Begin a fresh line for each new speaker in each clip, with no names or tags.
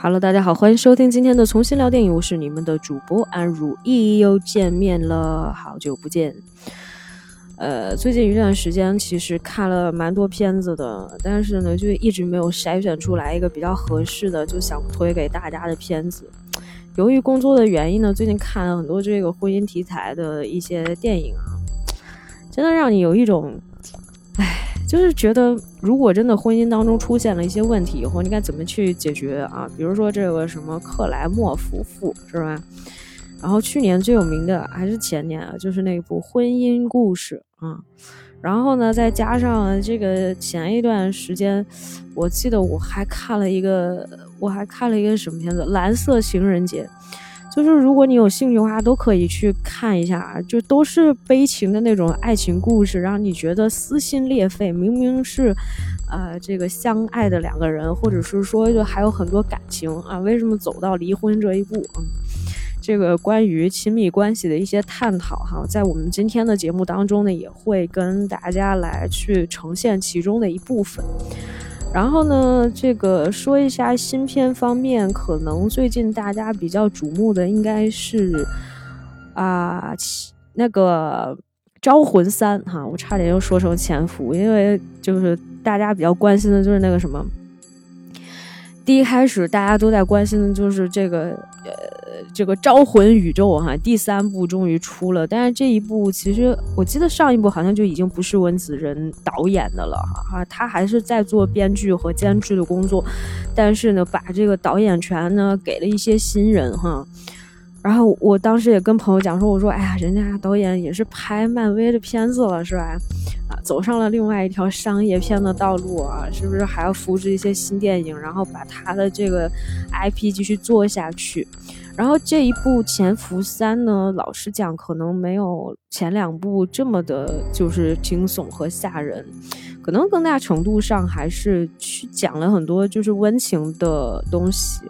Hello，大家好，欢迎收听今天的重新聊电影，我是你们的主播安如意，又见面了，好久不见。呃，最近一段时间其实看了蛮多片子的，但是呢，就一直没有筛选出来一个比较合适的，就想推给大家的片子。由于工作的原因呢，最近看了很多这个婚姻题材的一些电影啊，真的让你有一种，就是觉得，如果真的婚姻当中出现了一些问题以后，你该怎么去解决啊？比如说这个什么克莱默夫妇是吧？然后去年最有名的还是前年啊，就是那部《婚姻故事》啊。然后呢，再加上这个前一段时间，我记得我还看了一个，我还看了一个什么片子，《蓝色情人节》。就是如果你有兴趣的话，都可以去看一下啊，就都是悲情的那种爱情故事，让你觉得撕心裂肺。明明是，呃，这个相爱的两个人，或者是说就还有很多感情啊，为什么走到离婚这一步？嗯，这个关于亲密关系的一些探讨哈，在我们今天的节目当中呢，也会跟大家来去呈现其中的一部分。然后呢，这个说一下新片方面，可能最近大家比较瞩目的应该是啊，那个《招魂三》哈，我差点又说成《潜伏》，因为就是大家比较关心的就是那个什么。第一开始大家都在关心的就是这个，呃，这个招魂宇宙哈，第三部终于出了，但是这一部其实我记得上一部好像就已经不是温子仁导演的了哈，他还是在做编剧和监制的工作，但是呢，把这个导演权呢给了一些新人哈。然后我当时也跟朋友讲说，我说，哎呀，人家导演也是拍漫威的片子了，是吧？啊，走上了另外一条商业片的道路啊，是不是还要扶持一些新电影，然后把他的这个 IP 继续做下去？然后这一部《潜伏三》呢，老实讲，可能没有前两部这么的，就是惊悚和吓人，可能更大程度上还是去讲了很多就是温情的东西，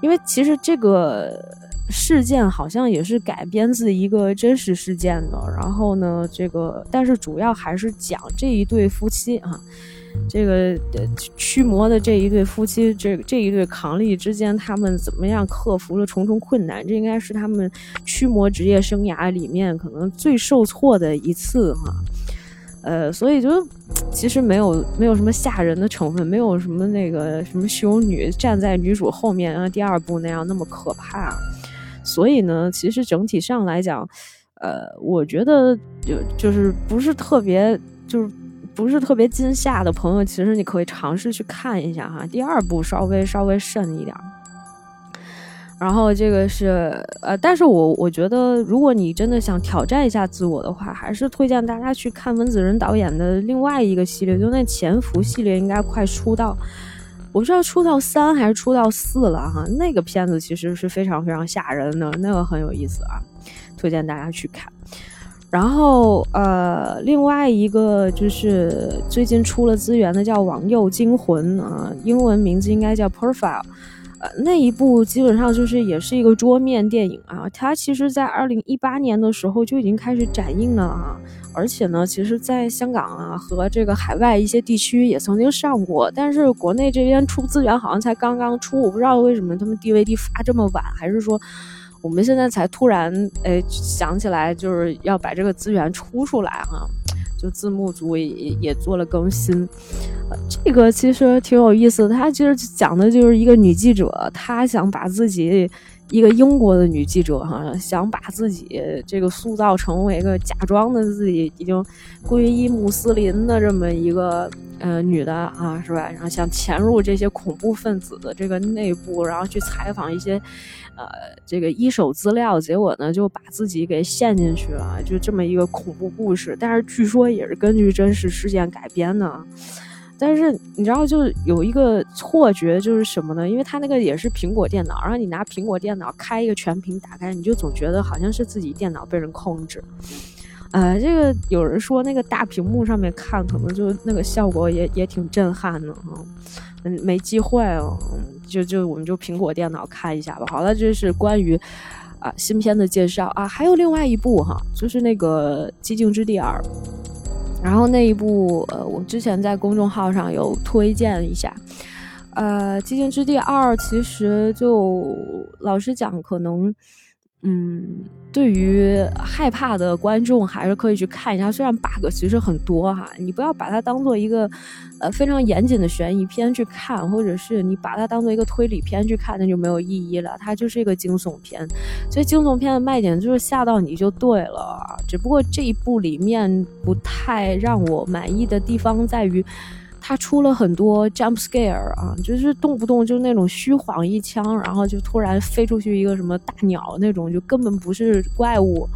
因为其实这个。事件好像也是改编自一个真实事件的，然后呢，这个但是主要还是讲这一对夫妻啊，这个驱魔的这一对夫妻，这这一对伉俪之间，他们怎么样克服了重重困难？这应该是他们驱魔职业生涯里面可能最受挫的一次哈。呃，所以就其实没有没有什么吓人的成分，没有什么那个什么修女站在女主后面，像第二部那样那么可怕。所以呢，其实整体上来讲，呃，我觉得就就是不是特别，就是不是特别惊吓的朋友，其实你可以尝试去看一下哈。第二部稍微稍微慎一点。然后这个是呃，但是我我觉得，如果你真的想挑战一下自我的话，还是推荐大家去看温子仁导演的另外一个系列，就那《潜伏》系列，应该快出到。我不知道出到三还是出到四了哈，那个片子其实是非常非常吓人的，那个很有意思啊，推荐大家去看。然后呃，另外一个就是最近出了资源的叫《网右惊魂》啊，英文名字应该叫《Profile》。呃，那一部基本上就是也是一个桌面电影啊，它其实在二零一八年的时候就已经开始展映了啊，而且呢，其实在香港啊和这个海外一些地区也曾经上过，但是国内这边出资源好像才刚刚出，我不知道为什么他们 DVD 发这么晚，还是说我们现在才突然哎想起来就是要把这个资源出出来哈。就字幕组也也做了更新，这个其实挺有意思的。他其实讲的就是一个女记者，她想把自己一个英国的女记者哈，想把自己这个塑造成为一个假装的自己已经皈依穆斯林的这么一个呃女的啊，是吧？然后想潜入这些恐怖分子的这个内部，然后去采访一些。呃，这个一手资料，结果呢就把自己给陷进去了，就这么一个恐怖故事。但是据说也是根据真实事件改编的。但是你知道，就有一个错觉，就是什么呢？因为它那个也是苹果电脑，然后你拿苹果电脑开一个全屏打开，你就总觉得好像是自己电脑被人控制。呃，这个有人说那个大屏幕上面看，可能就那个效果也也挺震撼的哈。嗯，没机会哦。就就我们就苹果电脑看一下吧。好了，这是关于啊新片的介绍啊，还有另外一部哈，就是那个《寂静之地二》。然后那一部呃，我之前在公众号上有推荐一下。呃，《寂静之地二》其实就老实讲，可能。嗯，对于害怕的观众还是可以去看一下，虽然 bug 其实很多哈，你不要把它当做一个呃非常严谨的悬疑片去看，或者是你把它当做一个推理片去看，那就没有意义了。它就是一个惊悚片，所以惊悚片的卖点就是吓到你就对了。只不过这一部里面不太让我满意的地方在于。他出了很多 jump scare 啊，就是动不动就那种虚晃一枪，然后就突然飞出去一个什么大鸟那种，就根本不是怪物，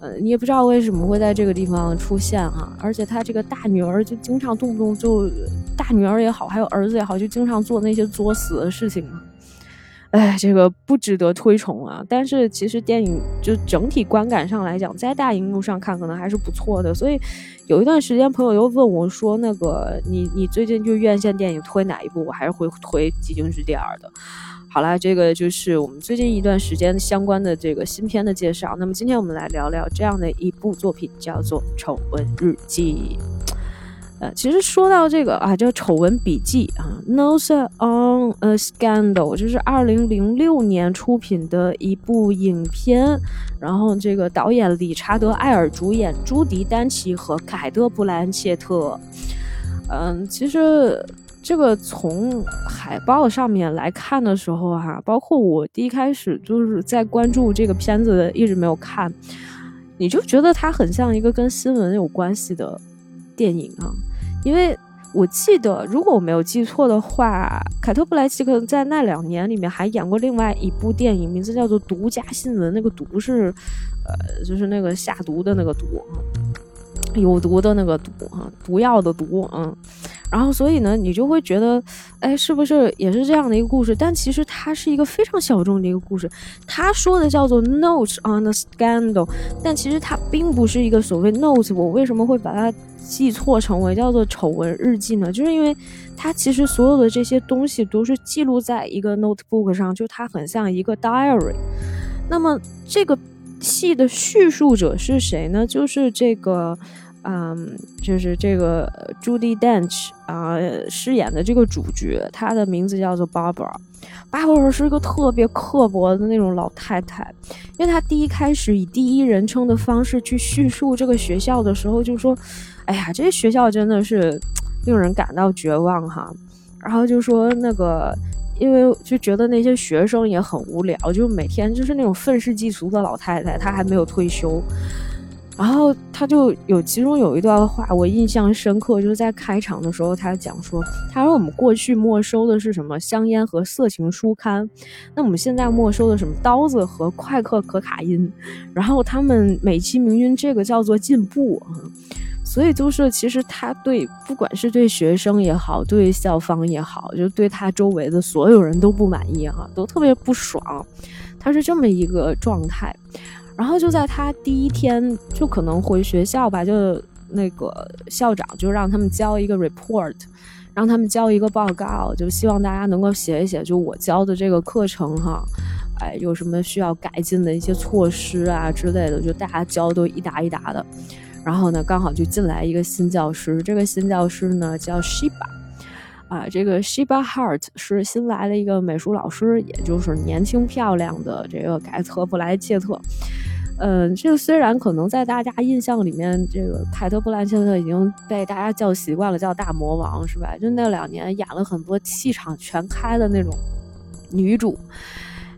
呃，你也不知道为什么会在这个地方出现啊。而且他这个大女儿就经常动不动就，大女儿也好，还有儿子也好，就经常做那些作死的事情。哎，这个不值得推崇啊！但是其实电影就整体观感上来讲，在大荧幕上看可能还是不错的。所以有一段时间，朋友又问我说：“那个你你最近就院线电影推哪一部？”我还是会推《寂静之地二》的。好啦，这个就是我们最近一段时间相关的这个新片的介绍。那么今天我们来聊聊这样的一部作品，叫做《丑闻日记》。呃，其实说到这个啊，叫《丑闻笔记》啊，《Notes on a Scandal》，就是二零零六年出品的一部影片，然后这个导演理查德·艾尔主演，朱迪·丹奇和凯特·布兰切特。嗯，其实这个从海报上面来看的时候哈，包括我第一开始就是在关注这个片子，一直没有看，你就觉得它很像一个跟新闻有关系的电影啊。因为我记得，如果我没有记错的话，凯特·布莱奇可能在那两年里面还演过另外一部电影，名字叫做《独家新闻》。那个“毒”是，呃，就是那个下毒的那个“毒”有毒的那个“毒”啊，毒药的“毒”嗯。然后，所以呢，你就会觉得，哎，是不是也是这样的一个故事？但其实它是一个非常小众的一个故事。他说的叫做 “Notes on the Scandal”，但其实它并不是一个所谓 “Notes”。我为什么会把它记错成为叫做“丑闻日记”呢？就是因为它其实所有的这些东西都是记录在一个 notebook 上，就它很像一个 diary。那么这个戏的叙述者是谁呢？就是这个。嗯，就是这个 Judy Dench 啊饰演的这个主角，她的名字叫做 Barbara。Barbara 是一个特别刻薄的那种老太太，因为她第一开始以第一人称的方式去叙述这个学校的时候，就说：“哎呀，这学校真的是令人感到绝望哈。”然后就说那个，因为就觉得那些学生也很无聊，就每天就是那种愤世嫉俗的老太太，她还没有退休。然后他就有其中有一段话我印象深刻，就是在开场的时候，他讲说，他说我们过去没收的是什么香烟和色情书刊，那我们现在没收的什么刀子和快克可卡因，然后他们美其名曰这个叫做进步啊，所以就是其实他对不管是对学生也好，对校方也好，就对他周围的所有人都不满意哈，都特别不爽，他是这么一个状态。然后就在他第一天就可能回学校吧，就那个校长就让他们交一个 report，让他们交一个报告，就希望大家能够写一写，就我教的这个课程哈，哎，有什么需要改进的一些措施啊之类的，就大家交都一沓一沓的。然后呢，刚好就进来一个新教师，这个新教师呢叫 Shiba，啊，这个 Shiba Hart 是新来的一个美术老师，也就是年轻漂亮的这个凯特布莱切特。嗯，这个虽然可能在大家印象里面，这个凯特·布莱切特已经被大家叫习惯了，叫大魔王是吧？就那两年演了很多气场全开的那种女主，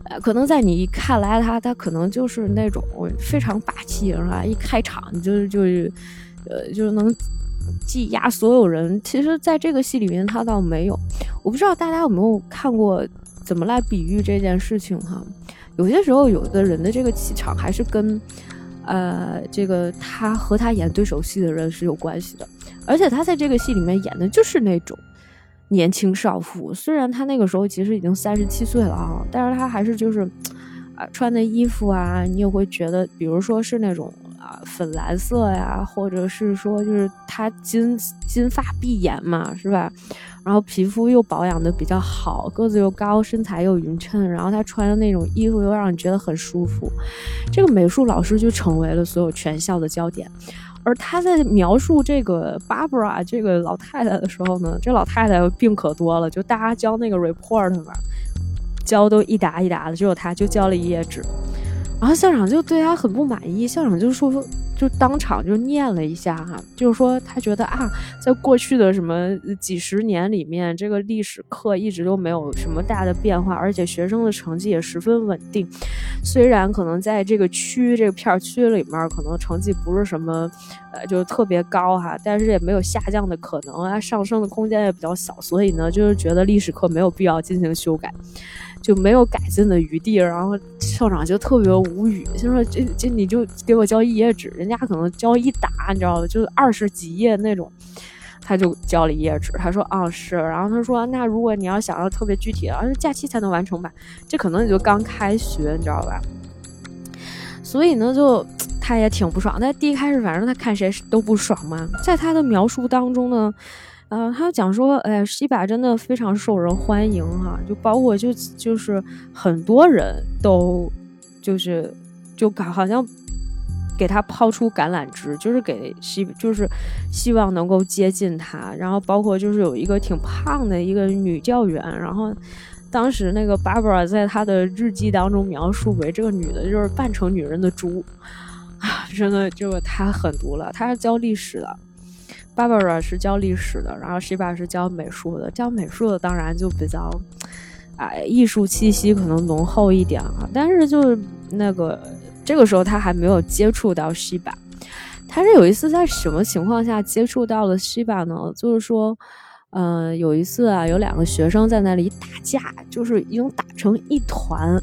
呃，可能在你看来，他他可能就是那种非常霸气是吧？一开场就就是呃就是能挤压所有人。其实，在这个戏里面，他倒没有。我不知道大家有没有看过，怎么来比喻这件事情哈？有些时候，有的人的这个气场还是跟，呃，这个他和他演对手戏的人是有关系的。而且他在这个戏里面演的就是那种年轻少妇，虽然她那个时候其实已经三十七岁了啊，但是她还是就是，啊，穿的衣服啊，你也会觉得，比如说是那种啊粉蓝色呀，或者是说就是她金金发碧眼嘛，是吧？然后皮肤又保养的比较好，个子又高，身材又匀称，然后她穿的那种衣服又让你觉得很舒服，这个美术老师就成为了所有全校的焦点。而他在描述这个 Barbara 这个老太太的时候呢，这老太太病可多了，就大家交那个 report 嘛，交都一沓一沓的，只有他就交了一页纸。然后校长就对他很不满意，校长就说。就当场就念了一下哈，就是说他觉得啊，在过去的什么几十年里面，这个历史课一直都没有什么大的变化，而且学生的成绩也十分稳定。虽然可能在这个区这个片区里面，可能成绩不是什么呃就是特别高哈，但是也没有下降的可能啊，上升的空间也比较小，所以呢，就是觉得历史课没有必要进行修改。就没有改进的余地，然后校长就特别无语，就说：“这这你就给我交一页纸，人家可能交一沓，你知道吧？就二十几页那种。”他就交了一页纸，他说：“啊是。”然后他说：“那如果你要想要特别具体的，假期才能完成吧？这可能也就刚开学，你知道吧？”所以呢，就他也挺不爽。但第一开始，反正他看谁都不爽嘛。在他的描述当中呢。呃，他讲说，哎，西巴真的非常受人欢迎哈，就包括就就是很多人都就是就好像给他抛出橄榄枝，就是给西就是希望能够接近他，然后包括就是有一个挺胖的一个女教员，然后当时那个 Barbara 在他的日记当中描述为这个女的就是扮成女人的猪啊，真的就太狠毒了，他是教历史的。Barbara 是教历史的，然后 Shiba 是教美术的。教美术的当然就比较，哎，艺术气息可能浓厚一点啊。但是就是那个这个时候他还没有接触到 Shiba。他是有一次在什么情况下接触到了 Shiba 呢？就是说，嗯，有一次啊，有两个学生在那里打架，就是已经打成一团。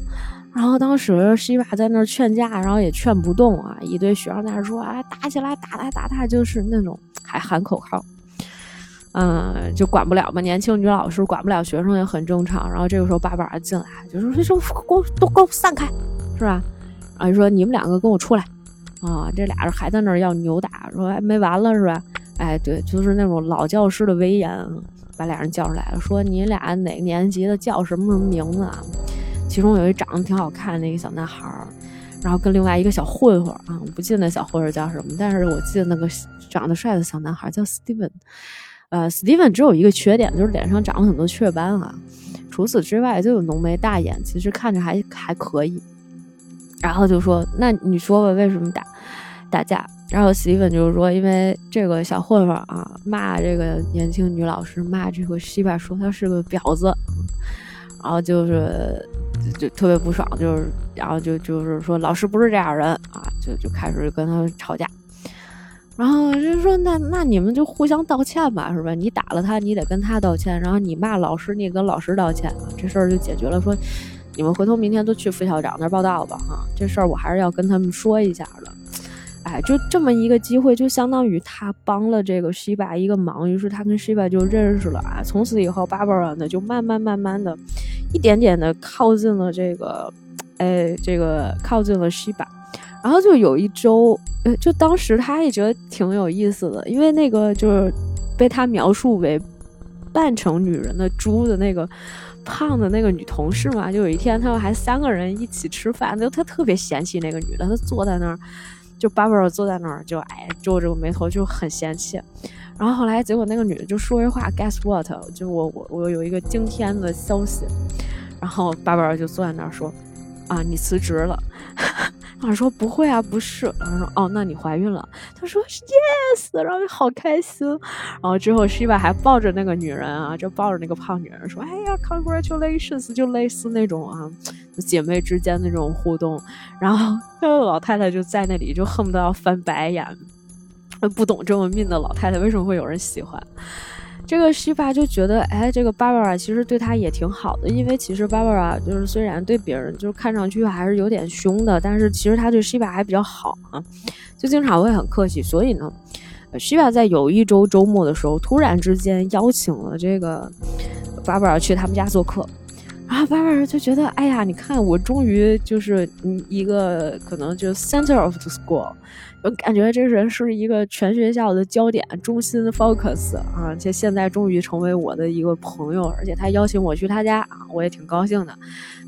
然后当时西巴在那儿劝架，然后也劝不动啊！一堆学生在那说：“哎，打起来，打打，打打！”就是那种还喊口号，嗯，就管不了嘛。年轻女老师管不了学生也很正常。然后这个时候爸爸进来，就说：“说给我都给我散开，是吧？”然后就说：“你们两个跟我出来啊！”这俩人还在那儿要扭打，说：“还没完了是吧？”哎，对，就是那种老教师的威严，把俩人叫出来了，说：“你俩哪个年级的，叫什么什么名字啊？”其中有一长得挺好看的一个小男孩儿，然后跟另外一个小混混啊，我不记得那小混混叫什么，但是我记得那个长得帅的小男孩叫 Steven。呃，Steven 只有一个缺点，就是脸上长了很多雀斑啊。除此之外，就有浓眉大眼，其实看着还还可以。然后就说：“那你说吧，为什么打打架？”然后 Steven 就是说：“因为这个小混混啊，骂这个年轻女老师，骂这个西巴，说他是个婊子。”然后就是。就特别不爽，就是，然后就就是说老师不是这样人啊，就就开始跟他吵架，然后就说那那你们就互相道歉吧，是吧？你打了他，你得跟他道歉，然后你骂老师，你也跟老师道歉，这事儿就解决了。说你们回头明天都去副校长那儿报道吧，哈，这事儿我还是要跟他们说一下的。哎，就这么一个机会，就相当于他帮了这个 Shiba 一个忙，于是他跟 Shiba 就认识了啊。从此以后，Barbara 呢就慢慢慢慢的。一点点的靠近了这个，哎，这个靠近了西巴，然后就有一周，呃，就当时他也觉得挺有意思的，因为那个就是被他描述为扮成女人的猪的那个胖的那个女同事嘛，就有一天他们还三个人一起吃饭，就他特别嫌弃那个女的，他坐在那儿，就 Barbara 坐在那儿就哎皱着个眉头就很嫌弃。然后后来，结果那个女的就说一话，Guess what？就我我我有一个惊天的消息。然后巴巴尔就坐在那儿说：“啊，你辞职了。”我说：“不会啊，不是。”然后说：“哦，那你怀孕了。”他说：“Yes。”然后就好开心。然后之后 Shiva 还抱着那个女人啊，就抱着那个胖女人说：“哎呀，Congratulations！” 就类似那种啊，姐妹之间那种互动。然后那个老太太就在那里就恨不得要翻白眼。不懂这么命的老太太为什么会有人喜欢？这个西巴就觉得，哎，这个 Barbara 其实对他也挺好的，因为其实 Barbara 就是虽然对别人就是看上去还是有点凶的，但是其实他对西巴还比较好啊，就经常会很客气。所以呢，西巴在有一周周末的时候，突然之间邀请了这个 Barbara 去他们家做客。然后 baba 就觉得，哎呀，你看我终于就是嗯一个可能就 center of the school，我感觉这人是一个全学校的焦点中心 focus 啊，且现在终于成为我的一个朋友，而且他邀请我去他家啊，我也挺高兴的。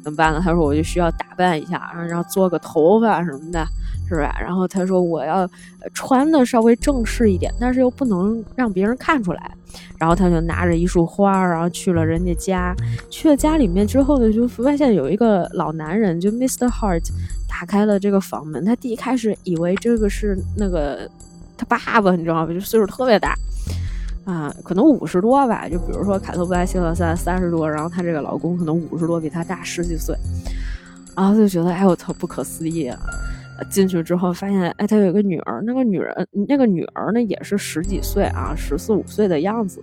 怎么办呢？他说我就需要打扮一下，然后做个头发什么的，是吧？然后他说我要穿的稍微正式一点，但是又不能让别人看出来。然后他就拿着一束花，然后去了人家家。去了家里面之后呢，就发现有一个老男人，就 Mr. Hart 打开了这个房门。他第一开始以为这个是那个他爸爸，你知道吧？就岁数特别大啊，可能五十多吧。就比如说凯特布莱希特三三十多，然后她这个老公可能五十多，比她大十几岁。然后就觉得，哎我操，不可思议啊！进去之后发现，哎，他有一个女儿，那个女人，那个女儿呢也是十几岁啊，十四五岁的样子。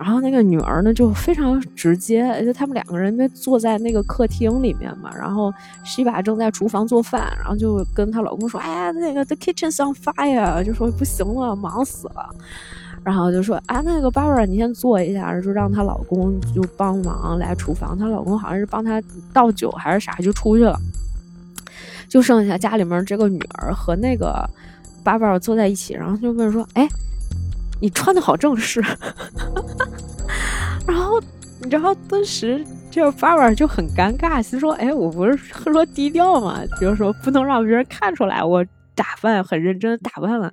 然后那个女儿呢就非常直接，就他们两个人坐在那个客厅里面嘛，然后西巴正在厨房做饭，然后就跟她老公说，哎呀，那个 the kitchen's on fire，就说不行了，忙死了。然后就说啊，那个 Barbara，你先坐一下，就让她老公就帮忙来厨房。她老公好像是帮她倒酒还是啥，就出去了。就剩下家里面这个女儿和那个 Barbara 坐在一起，然后就问说：“哎，你穿的好正式。”然后你知道，当时这个 Barbara 就很尴尬，心说：“哎，我不是说低调嘛？就是说不能让别人看出来我打扮很认真打扮了。”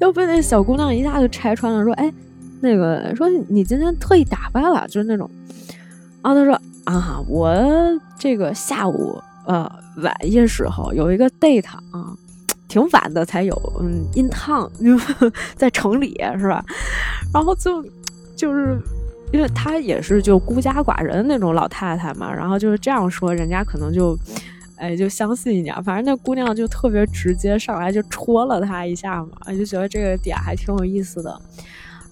就被那小姑娘一下就拆穿了，说：“哎，那个说你今天特意打扮了，就是那种。”然后他说：“啊，我这个下午。”呃，晚些时候有一个 date 啊，挺晚的才有，嗯，in town，在城里是吧？然后就就是因为她也是就孤家寡人那种老太太嘛，然后就是这样说，人家可能就哎就相信一点。反正那姑娘就特别直接，上来就戳了他一下嘛，就觉得这个点还挺有意思的。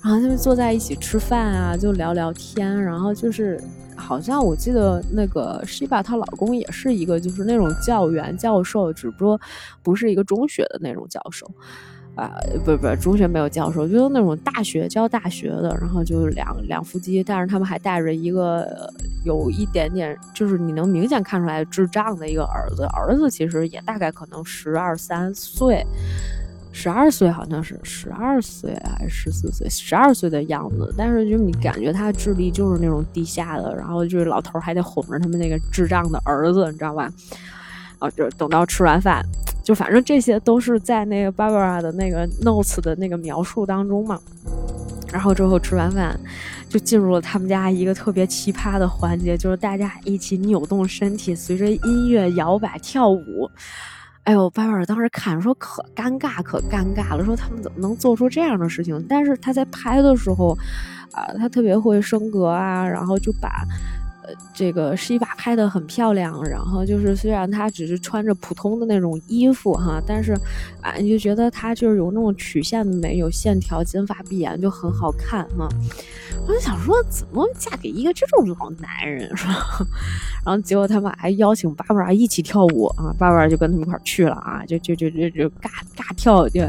然后他们坐在一起吃饭啊，就聊聊天，然后就是。好像我记得那个 Shiba 她老公也是一个就是那种教员教授，只不过不是一个中学的那种教授，啊，不不，中学没有教授，就是那种大学教大学的。然后就是两两夫妻，但是他们还带着一个有一点点，就是你能明显看出来智障的一个儿子，儿子其实也大概可能十二三岁。十二岁好像是十二岁还是十四岁，十二岁的样子。但是就你感觉他智力就是那种低下的，然后就是老头还得哄着他们那个智障的儿子，你知道吧？啊，就等到吃完饭，就反正这些都是在那个 Barbara 的那个 notes 的那个描述当中嘛。然后之后吃完饭，就进入了他们家一个特别奇葩的环节，就是大家一起扭动身体，随着音乐摇摆跳舞。哎呦，巴尔当时看说可尴尬，可尴尬了，说他们怎么能做出这样的事情？但是他在拍的时候，啊，他特别会升格啊，然后就把。这个是一把拍的很漂亮，然后就是虽然他只是穿着普通的那种衣服哈，但是啊，你就觉得他就是有那种曲线的美，有线条，金发碧眼就很好看哈。我就想说，怎么嫁给一个这种老男人是吧？然后结果他们还邀请巴布拉一起跳舞啊，巴布拉就跟他们一块去了啊，就就就就就尬尬跳，就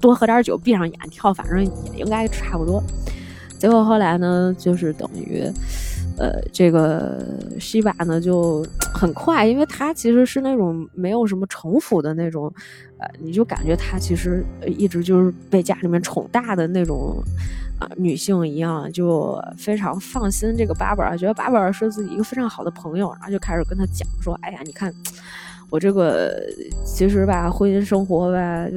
多喝点酒，闭上眼跳，反正也应该差不多。结果后来呢，就是等于。呃，这个西巴呢就很快，因为他其实是那种没有什么城府的那种，呃，你就感觉她其实一直就是被家里面宠大的那种啊女性一样，就非常放心这个巴布尔，觉得巴布尔是自己一个非常好的朋友，然后就开始跟他讲说，哎呀，你看我这个其实吧，婚姻生活吧，就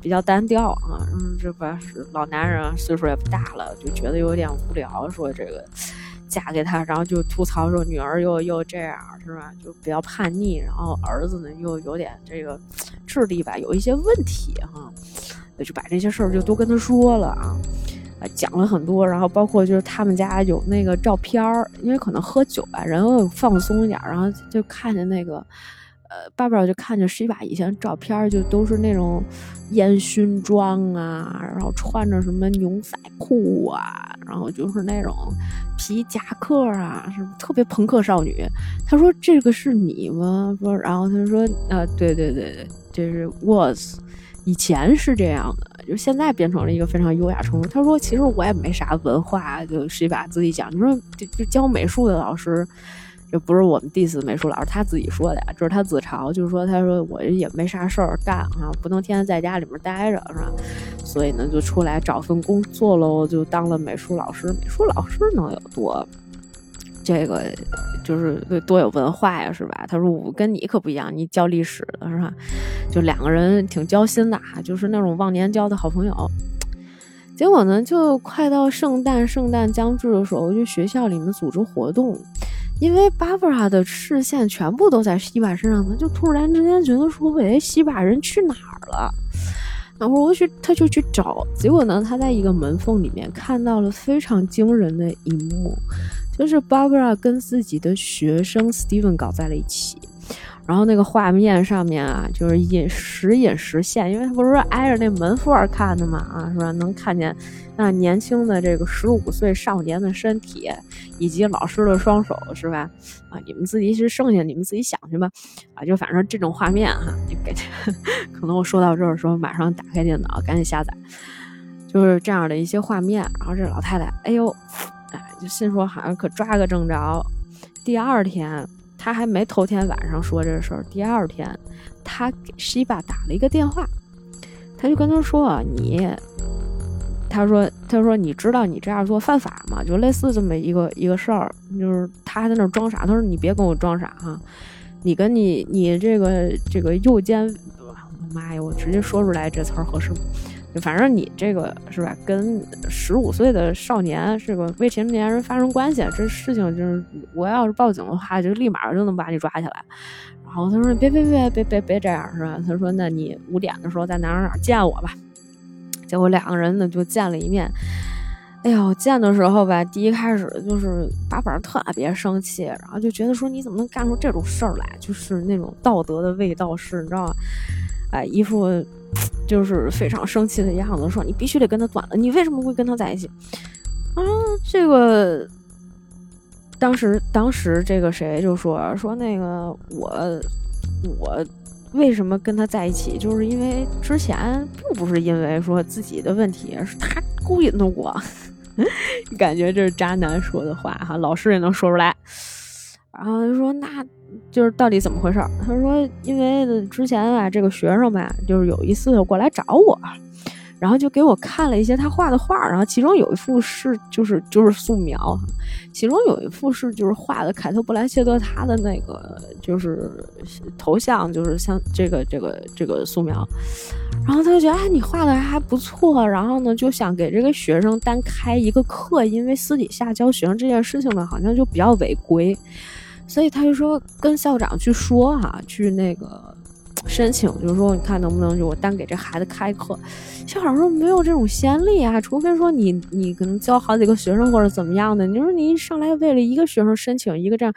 比较单调啊，嗯，这吧老男人岁数也不大了，就觉得有点无聊，说这个。嫁给他，然后就吐槽说女儿又又这样，是吧？就比较叛逆，然后儿子呢又有点这个智力吧，有一些问题哈，就把这些事儿就都跟他说了啊，讲了很多，然后包括就是他们家有那个照片儿，因为可能喝酒吧，然后放松一点，然后就看见那个。呃，爸爸就看见是一把以前照片，就都是那种烟熏妆啊，然后穿着什么牛仔裤啊，然后就是那种皮夹克啊，什么特别朋克少女。他说：“这个是你吗？”说，然后他说：“啊，对对对对，这是 was，以前是这样的，就现在变成了一个非常优雅成熟。”他说：“其实我也没啥文化，就是一把自己讲，你说就就教美术的老师。”这不是我们 diss 美术老师他自己说的呀，这是他自嘲，就是说他说我也没啥事儿干啊，不能天天在家里面待着是吧？所以呢就出来找份工作喽，就当了美术老师。美术老师能有多这个就是多有文化呀，是吧？他说我跟你可不一样，你教历史的是吧？就两个人挺交心的，就是那种忘年交的好朋友。结果呢，就快到圣诞，圣诞将至的时候，就学校里面组织活动，因为巴布拉的视线全部都在西巴身上，他就突然之间觉得说，喂，西巴人去哪儿了？然后我去，他就去找，结果呢，他在一个门缝里面看到了非常惊人的一幕，就是巴布拉跟自己的学生 Steven 搞在了一起。然后那个画面上面啊，就是隐时隐时现，因为他不是挨着那门缝看的嘛，啊，是吧？能看见那年轻的这个十五岁少年的身体，以及老师的双手，是吧？啊，你们自己是剩下你们自己想去吧，啊，就反正这种画面哈，就感觉 可能我说到这儿的时候，马上打开电脑赶紧下载，就是这样的一些画面。然后这老太太，哎呦，哎，就心说好像可抓个正着。第二天。他还没头天晚上说这事儿，第二天，他给西巴打了一个电话，他就跟他说：“你，他说，他说你知道你这样做犯法吗？就类似这么一个一个事儿，就是他还在那装傻。他说你别跟我装傻哈，你跟你你这个这个右肩，妈呀，我直接说出来这词儿合适吗？”反正你这个是吧，跟十五岁的少年是个未成年人发生关系，这事情就是，我要是报警的话，就立马就能把你抓起来。然后他说：“别别别别别别这样，是吧？”他说：“那你五点的时候在哪儿哪儿见我吧。”结果两个人呢就见了一面。哎呦，见的时候吧，第一开始就是把本特别生气，然后就觉得说你怎么能干出这种事儿来，就是那种道德的味道是，你知道吗？哎，一副。就是非常生气的样子，说你必须得跟他断了。你为什么会跟他在一起？啊，这个当时当时这个谁就说说那个我我为什么跟他在一起？就是因为之前并不是因为说自己的问题，是他勾引的我。感觉这是渣男说的话哈，老师也能说出来。然后就说那。就是到底怎么回事？他说，因为之前啊，这个学生吧，就是有一次过来找我，然后就给我看了一些他画的画，然后其中有一幅是就是就是素描，其中有一幅是就是画的凯特布莱切特他的那个就是头像，就是像这个这个这个素描，然后他就觉得哎，你画的还不错，然后呢就想给这个学生单开一个课，因为私底下教学生这件事情呢，好像就比较违规。所以他就说跟校长去说哈，去那个申请，就是说你看能不能就我单给这孩子开课。校长说没有这种先例啊，除非说你你可能教好几个学生或者怎么样的。你说你一上来为了一个学生申请一个这样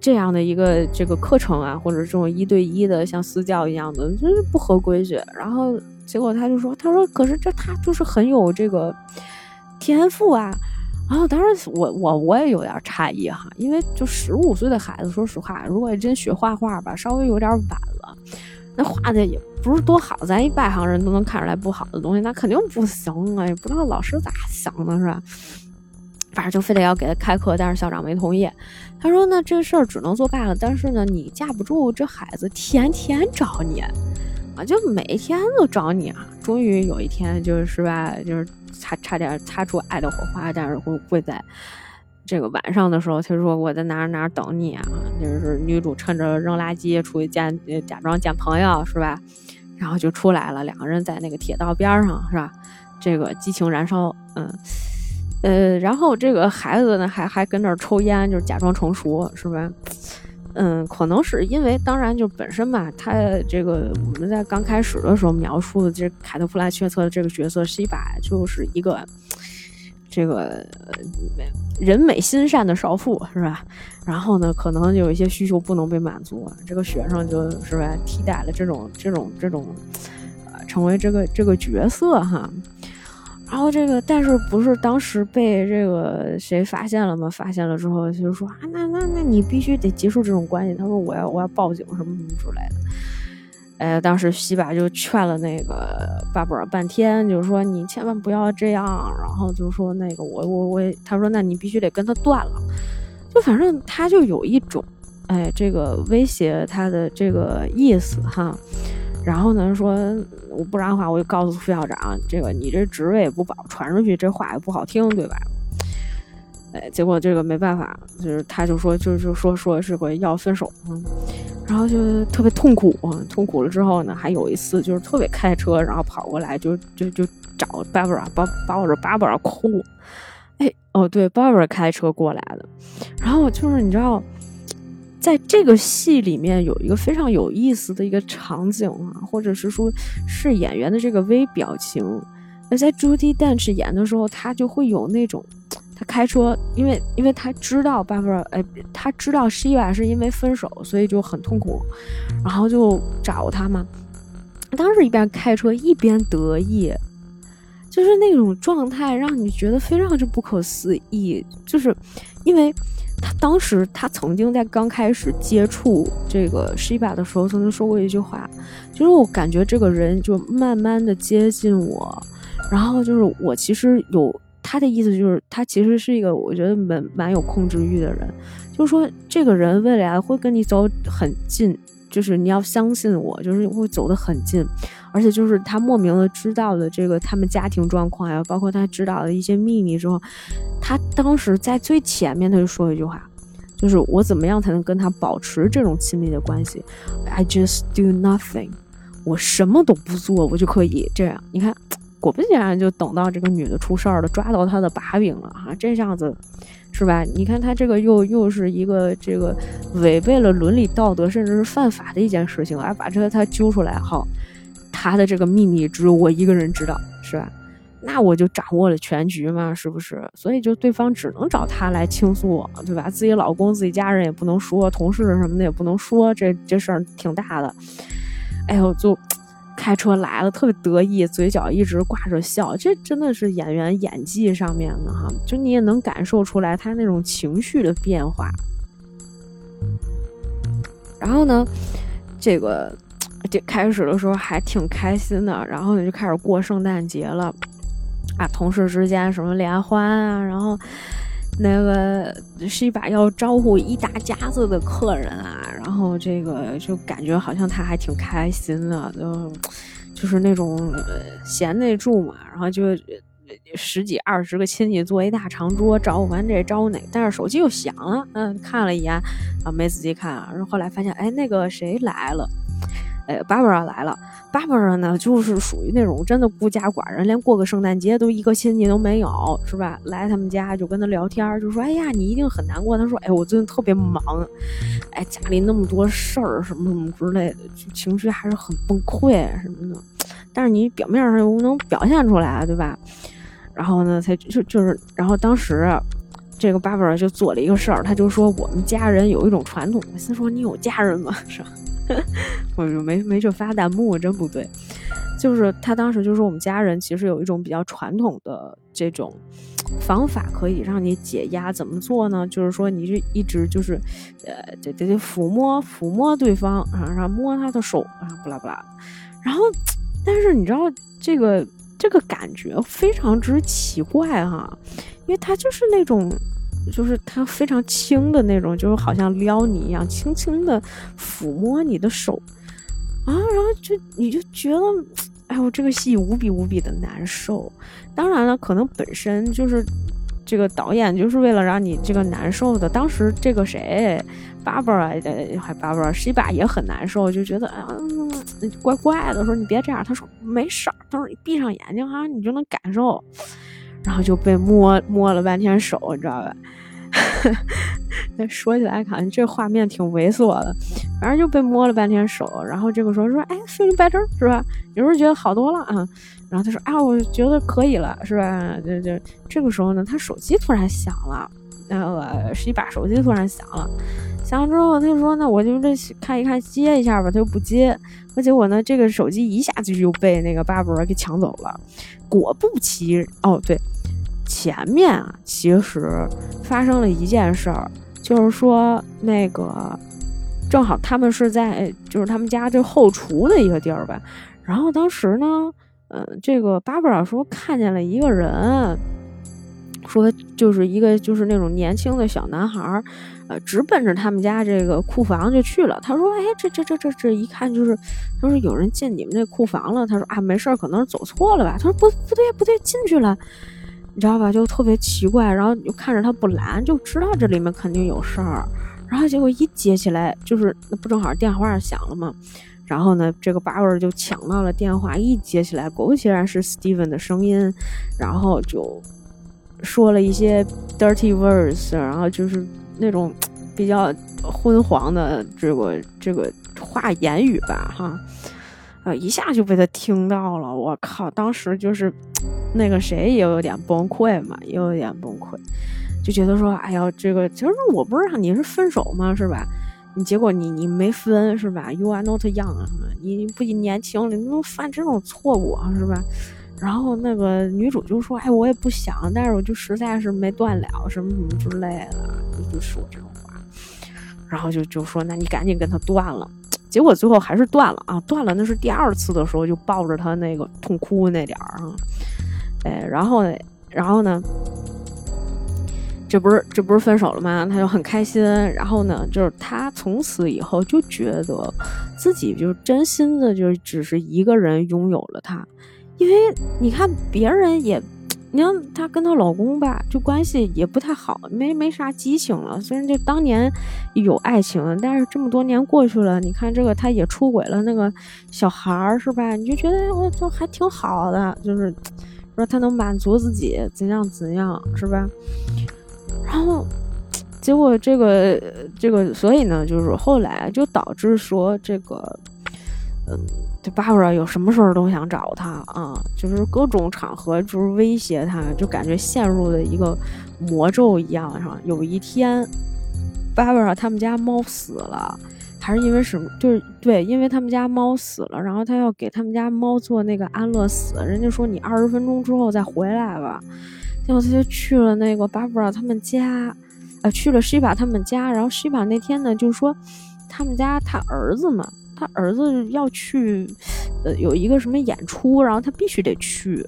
这样的一个这个课程啊，或者这种一对一的像私教一样的，就是不合规矩。然后结果他就说，他说可是这他就是很有这个天赋啊。然后当然，我我我也有点诧异哈，因为就十五岁的孩子，说实话，如果真学画画吧，稍微有点晚了，那画的也不是多好，咱一外行人都能看出来不好的东西，那肯定不行啊！也不知道老师咋想的，是吧？反正就非得要给他开课，但是校长没同意。他说：“那这事儿只能作罢了，但是呢，你架不住这孩子天天找你啊，就每天都找你啊。终于有一天，就是吧，就是。”差差点擦出爱的火花，但是会会在这个晚上的时候，他说我在哪儿哪儿等你啊。就是女主趁着扔垃圾出去见，假装见朋友是吧？然后就出来了，两个人在那个铁道边上是吧？这个激情燃烧，嗯呃，然后这个孩子呢还还跟那儿抽烟，就是假装成熟是吧？嗯，可能是因为，当然就本身吧，他这个我们在刚开始的时候描述的这凯特·弗莱切特的这个角色，西法就是一个这个人美心善的少妇，是吧？然后呢，可能有一些需求不能被满足，这个学生就是吧，替代了这种这种这种，呃，成为这个这个角色哈。然后这个，但是不是当时被这个谁发现了吗？发现了之后，就说啊，那那那你必须得结束这种关系。他说我要我要报警什么什么之类的。哎，当时西巴就劝了那个巴布尔半天，就是说你千万不要这样。然后就说那个我我我，他说那你必须得跟他断了。就反正他就有一种哎，这个威胁他的这个意思哈。然后呢，说我不然的话，我就告诉副校长，这个你这职位也不保，传出去这话也不好听，对吧？哎，结果这个没办法，就是他就说，就就说说是会要分手，嗯，然后就特别痛苦，痛苦了之后呢，还有一次就是特别开车，然后跑过来就就就找 Barbara，抱抱着 Barbara 哭，哎，哦对，Barbara 开车过来的，然后就是你知道，在这个戏里面有一个非常有意思的一个场景啊，或者是说是演员的这个微表情，那在 Judy Dench 演的时候，他就会有那种。他开车，因为因为他知道 Barbara，哎，他知道 Shiva 是因为分手，所以就很痛苦，然后就找他嘛。当时一边开车一边得意，就是那种状态，让你觉得非常之不可思议。就是因为他当时他曾经在刚开始接触这个 Shiba 的时候，曾经说过一句话，就是我感觉这个人就慢慢的接近我，然后就是我其实有。他的意思就是，他其实是一个我觉得蛮蛮有控制欲的人，就是说这个人未来会跟你走很近，就是你要相信我，就是会走得很近，而且就是他莫名的知道了这个他们家庭状况呀，包括他知道的一些秘密之后，他当时在最前面他就说了一句话，就是我怎么样才能跟他保持这种亲密的关系？I just do nothing，我什么都不做，我就可以这样。你看。果不其然，就等到这个女的出事儿了，抓到她的把柄了哈，这下子，是吧？你看他这个又又是一个这个违背了伦理道德，甚至是犯法的一件事情，而把这个他揪出来，哈，他的这个秘密只有我一个人知道，是吧？那我就掌握了全局嘛，是不是？所以就对方只能找他来倾诉，对吧？自己老公、自己家人也不能说，同事什么的也不能说，这这事儿挺大的。哎呦，就。开车来了，特别得意，嘴角一直挂着笑，这真的是演员演技上面的哈，就你也能感受出来他那种情绪的变化。然后呢，这个这开始的时候还挺开心的，然后呢就开始过圣诞节了啊，同事之间什么联欢啊，然后。那个是一把要招呼一大家子的客人啊，然后这个就感觉好像他还挺开心的，就就是那种闲得住嘛，然后就十几二十个亲戚坐一大长桌，招呼完这招呼那，但是手机又响了，嗯，看了一眼啊，没仔细看，然后后来发现，哎，那个谁来了。哎，Barbara 来了。Barbara 呢，就是属于那种真的孤家寡人，连过个圣诞节都一个亲戚都没有，是吧？来他们家就跟他聊天，就说：“哎呀，你一定很难过。”他说：“哎，我最近特别忙，哎，家里那么多事儿，什么什么之类的，就情绪还是很崩溃什么的。但是你表面上又能表现出来，对吧？然后呢，才就就是，然后当时这个 Barbara 就做了一个事儿，他就说我们家人有一种传统。先说你有家人吗？是吧？” 我就没没去发弹幕，真不对。就是他当时就说，我们家人其实有一种比较传统的这种方法，可以让你解压。怎么做呢？就是说，你就一直就是，呃，得得得抚摸抚摸对方啊，然后摸他的手啊，不啦不啦。然后，但是你知道这个这个感觉非常之奇怪哈，因为他就是那种。就是他非常轻的那种，就是好像撩你一样，轻轻的抚摸你的手啊，然后就你就觉得，哎呦，这个戏无比无比的难受。当然了，可能本身就是这个导演就是为了让你这个难受的。当时这个谁，Barbara 还 Barbara 是一把也很难受，就觉得啊，怪怪的。说你别这样，他说没事儿，他说你闭上眼睛哈，你就能感受。然后就被摸摸了半天手，你知道吧？那说起来，感觉这画面挺猥琐的，反正就被摸了半天手。然后这个时候说：“哎，feeling better 是吧？有时候觉得好多了啊。”然后他说：“啊，我觉得可以了，是吧？”就就这个时候呢，他手机突然响了，那个是一把手机突然响了。响了之后，他就说：“那我就这看一看，接一下吧。”他又不接，结果呢，这个手机一下子就被那个巴博给抢走了。果不其哦，对，前面啊，其实发生了一件事儿，就是说那个正好他们是在就是他们家这后厨的一个地儿吧。然后当时呢，嗯，这个巴布尔说看见了一个人，说就是一个就是那种年轻的小男孩儿。直奔着他们家这个库房就去了。他说：“哎，这这这这这一看就是，他说有人进你们那库房了。”他说：“啊，没事儿，可能是走错了吧。”他说：“不不对不对，进去了。”你知道吧？就特别奇怪，然后就看着他不拦，就知道这里面肯定有事儿。然后结果一接起来，就是那不正好电话响了吗？然后呢，这个 bar 就抢到了电话，一接起来，果不其然是 Steven 的声音，然后就说了一些 dirty words，然后就是那种比较昏黄的这个这个话言语吧，哈，啊，一下就被他听到了，我靠，当时就是那个谁也有点崩溃嘛，也有点崩溃，就觉得说，哎呀，这个其实我不是让你是分手吗，是吧？你结果你你没分是吧？You are not young 啊，你不年轻，你能犯这种错误啊是吧？然后那个女主就说：“哎，我也不想，但是我就实在是没断了，什么什么之类的，就说这种话。然后就就说：那你赶紧跟他断了。结果最后还是断了啊，断了。那是第二次的时候，就抱着他那个痛哭那点儿啊，哎，然后呢然后呢？”这不是这不是分手了吗？他就很开心。然后呢，就是他从此以后就觉得自己就真心的就只是一个人拥有了他，因为你看别人也，你看她跟她老公吧，就关系也不太好，没没啥激情了。虽然就当年有爱情，但是这么多年过去了，你看这个他也出轨了那个小孩儿是吧？你就觉得我就还挺好的，就是说她能满足自己怎样怎样是吧？然后，结果这个这个，所以呢，就是后来就导致说这个，嗯，这芭芭拉有什么事儿都想找他啊，就是各种场合就是威胁他，就感觉陷入了一个魔咒一样，是吧？有一天芭芭拉他们家猫死了，还是因为什么？就是对，因为他们家猫死了，然后他要给他们家猫做那个安乐死，人家说你二十分钟之后再回来吧。结果他就去了那个芭芭拉他们家，呃，去了 Shiba 他们家。然后 Shiba 那天呢，就说他们家他儿子嘛，他儿子要去，呃，有一个什么演出，然后他必须得去。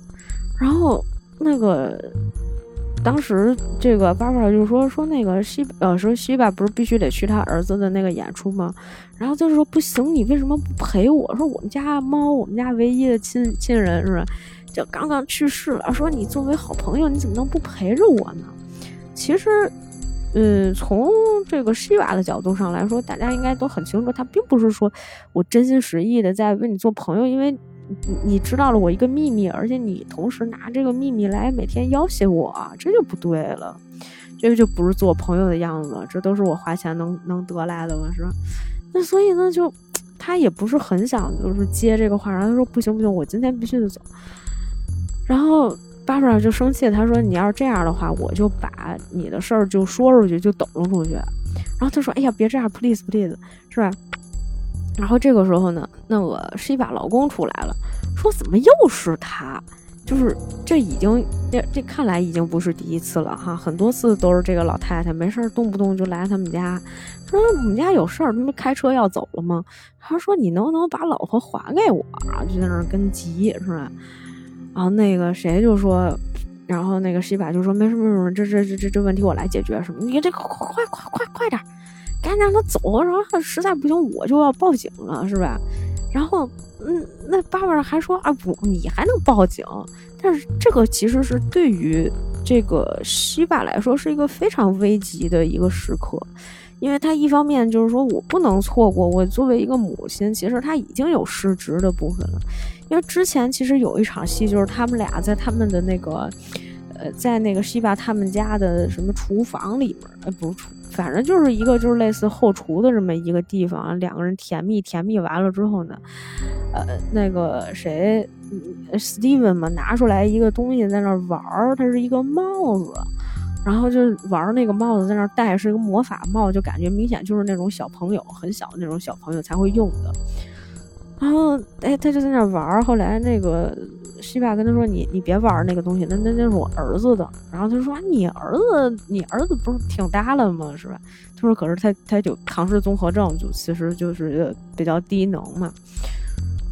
然后那个当时这个 Barbara 就说说那个 Shiba，呃，说 Shiba 不是必须得去他儿子的那个演出吗？然后就是说不行，你为什么不陪我？说我们家猫，我们家唯一的亲亲人是吧？就刚刚去世了，说你作为好朋友，你怎么能不陪着我呢？其实，嗯，从这个西瓦的角度上来说，大家应该都很清楚，他并不是说我真心实意的在为你做朋友，因为你知道了我一个秘密，而且你同时拿这个秘密来每天要挟我，这就不对了，这个就不是做朋友的样子，这都是我花钱能能得来的嘛，是吧？那所以呢，就他也不是很想就是接这个话，然后他说不行不行，我今天必须得走。然后巴布拉就生气，他说：“你要是这样的话，我就把你的事儿就说出去，就抖了出去。”然后他说：“哎呀，别这样，please please，是吧？”然后这个时候呢，那个是一把老公出来了，说：“怎么又是他？就是这已经这这看来已经不是第一次了哈，很多次都是这个老太太没事儿动不动就来他们家，说我们家有事儿，他们开车要走了吗？他说你能不能把老婆还给我？就在那儿跟急，是吧？”然后那个谁就说，然后那个西巴就说没什么什么，这这这这这问题我来解决什么？你这快快快快快点，赶紧让他走。然后实在不行我就要报警了，是吧？然后嗯，那爸爸还说啊不，你还能报警？但是这个其实是对于这个西巴来说是一个非常危急的一个时刻。因为他一方面就是说我不能错过，我作为一个母亲，其实他已经有失职的部分了。因为之前其实有一场戏，就是他们俩在他们的那个，呃，在那个西巴他们家的什么厨房里面，呃，不是厨，反正就是一个就是类似后厨的这么一个地方，两个人甜蜜甜蜜完了之后呢，呃，那个谁，Steven 嘛，拿出来一个东西在那玩儿，它是一个帽子。然后就玩那个帽子，在那戴是一个魔法帽，就感觉明显就是那种小朋友很小的那种小朋友才会用的。然后，哎，他就在那玩儿。后来那个西爸跟他说：“你你别玩那个东西，那那那是我儿子的。”然后他说：“你儿子，你儿子不是挺大了吗？是吧？”他说：“可是他他就唐氏综合症，就其实就是比较低能嘛。”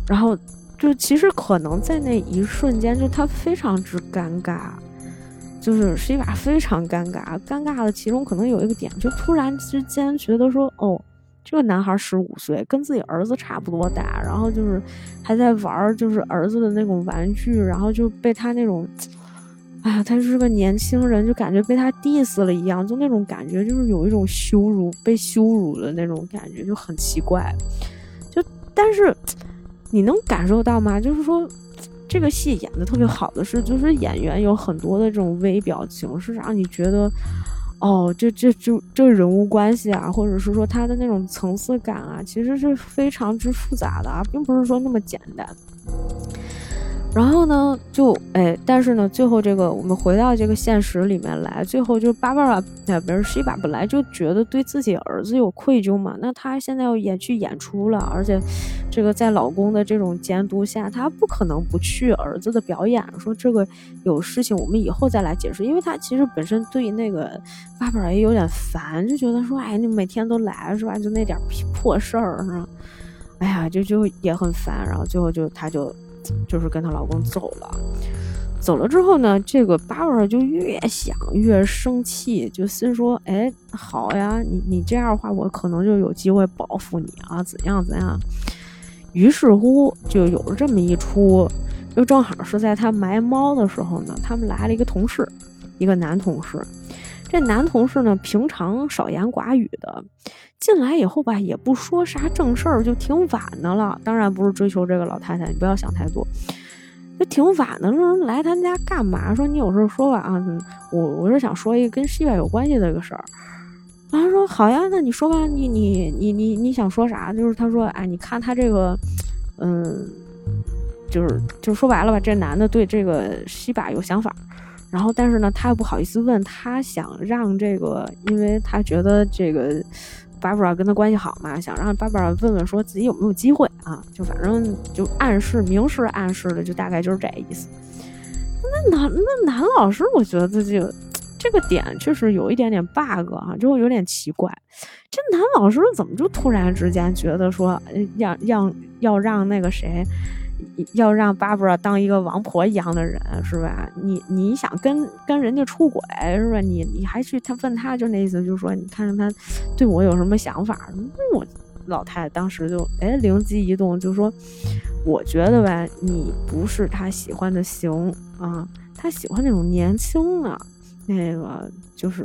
然后就其实可能在那一瞬间，就他非常之尴尬。就是是一把非常尴尬，尴尬的其中可能有一个点，就突然之间觉得说，哦，这个男孩十五岁，跟自己儿子差不多大，然后就是还在玩，就是儿子的那种玩具，然后就被他那种啊，他是个年轻人，就感觉被他 diss 了一样，就那种感觉，就是有一种羞辱，被羞辱的那种感觉，就很奇怪。就但是你能感受到吗？就是说这个戏演的特别好的是，就是演员有很多的这种微表情，是让你觉得。哦，这这就这人物关系啊，或者是说他的那种层次感啊，其实是非常之复杂的啊，并不是说那么简单。然后呢，就哎，但是呢，最后这个我们回到这个现实里面来，最后就芭芭拉，哎，不是西巴，本来就觉得对自己儿子有愧疚嘛，那她现在要演去演出了，而且这个在老公的这种监督下，她不可能不去儿子的表演。说这个有事情，我们以后再来解释，因为她其实本身对那个芭芭拉也有点烦，就觉得说，哎，你每天都来是吧？就那点破事儿是吧？哎呀，就就也很烦，然后最后就她就。就是跟她老公走了，走了之后呢，这个芭芭拉就越想越生气，就心说：“哎，好呀，你你这样的话，我可能就有机会报复你啊，怎样怎样。”于是乎，就有了这么一出，又正好是在她埋猫的时候呢，他们来了一个同事，一个男同事。这男同事呢，平常少言寡语的。进来以后吧，也不说啥正事儿，就挺晚的了。当然不是追求这个老太太，你不要想太多。就挺晚的，说来他们家干嘛？说你有事说吧啊。我我是想说一个跟西外有关系的一个事儿。然后说好呀，那你说吧，你你你你你想说啥？就是他说，哎，你看他这个，嗯，就是就说白了吧，这男的对这个西巴有想法。然后但是呢，他又不好意思问，他想让这个，因为他觉得这个。芭芭拉跟他关系好嘛，想让芭芭拉问问说自己有没有机会啊，就反正就暗示明示暗示的，就大概就是这意思。那男那男老师，我觉得这就这个点确实有一点点 bug 啊，就有点奇怪。这男老师怎么就突然之间觉得说要让要让那个谁？要让 Barbara 当一个王婆一样的人是吧？你你想跟跟人家出轨是吧？你你还去他问他就那意思，就是说你看看他对我有什么想法？我老太太当时就哎灵机一动，就说我觉得吧，你不是他喜欢的型啊，他喜欢那种年轻的，那个就是。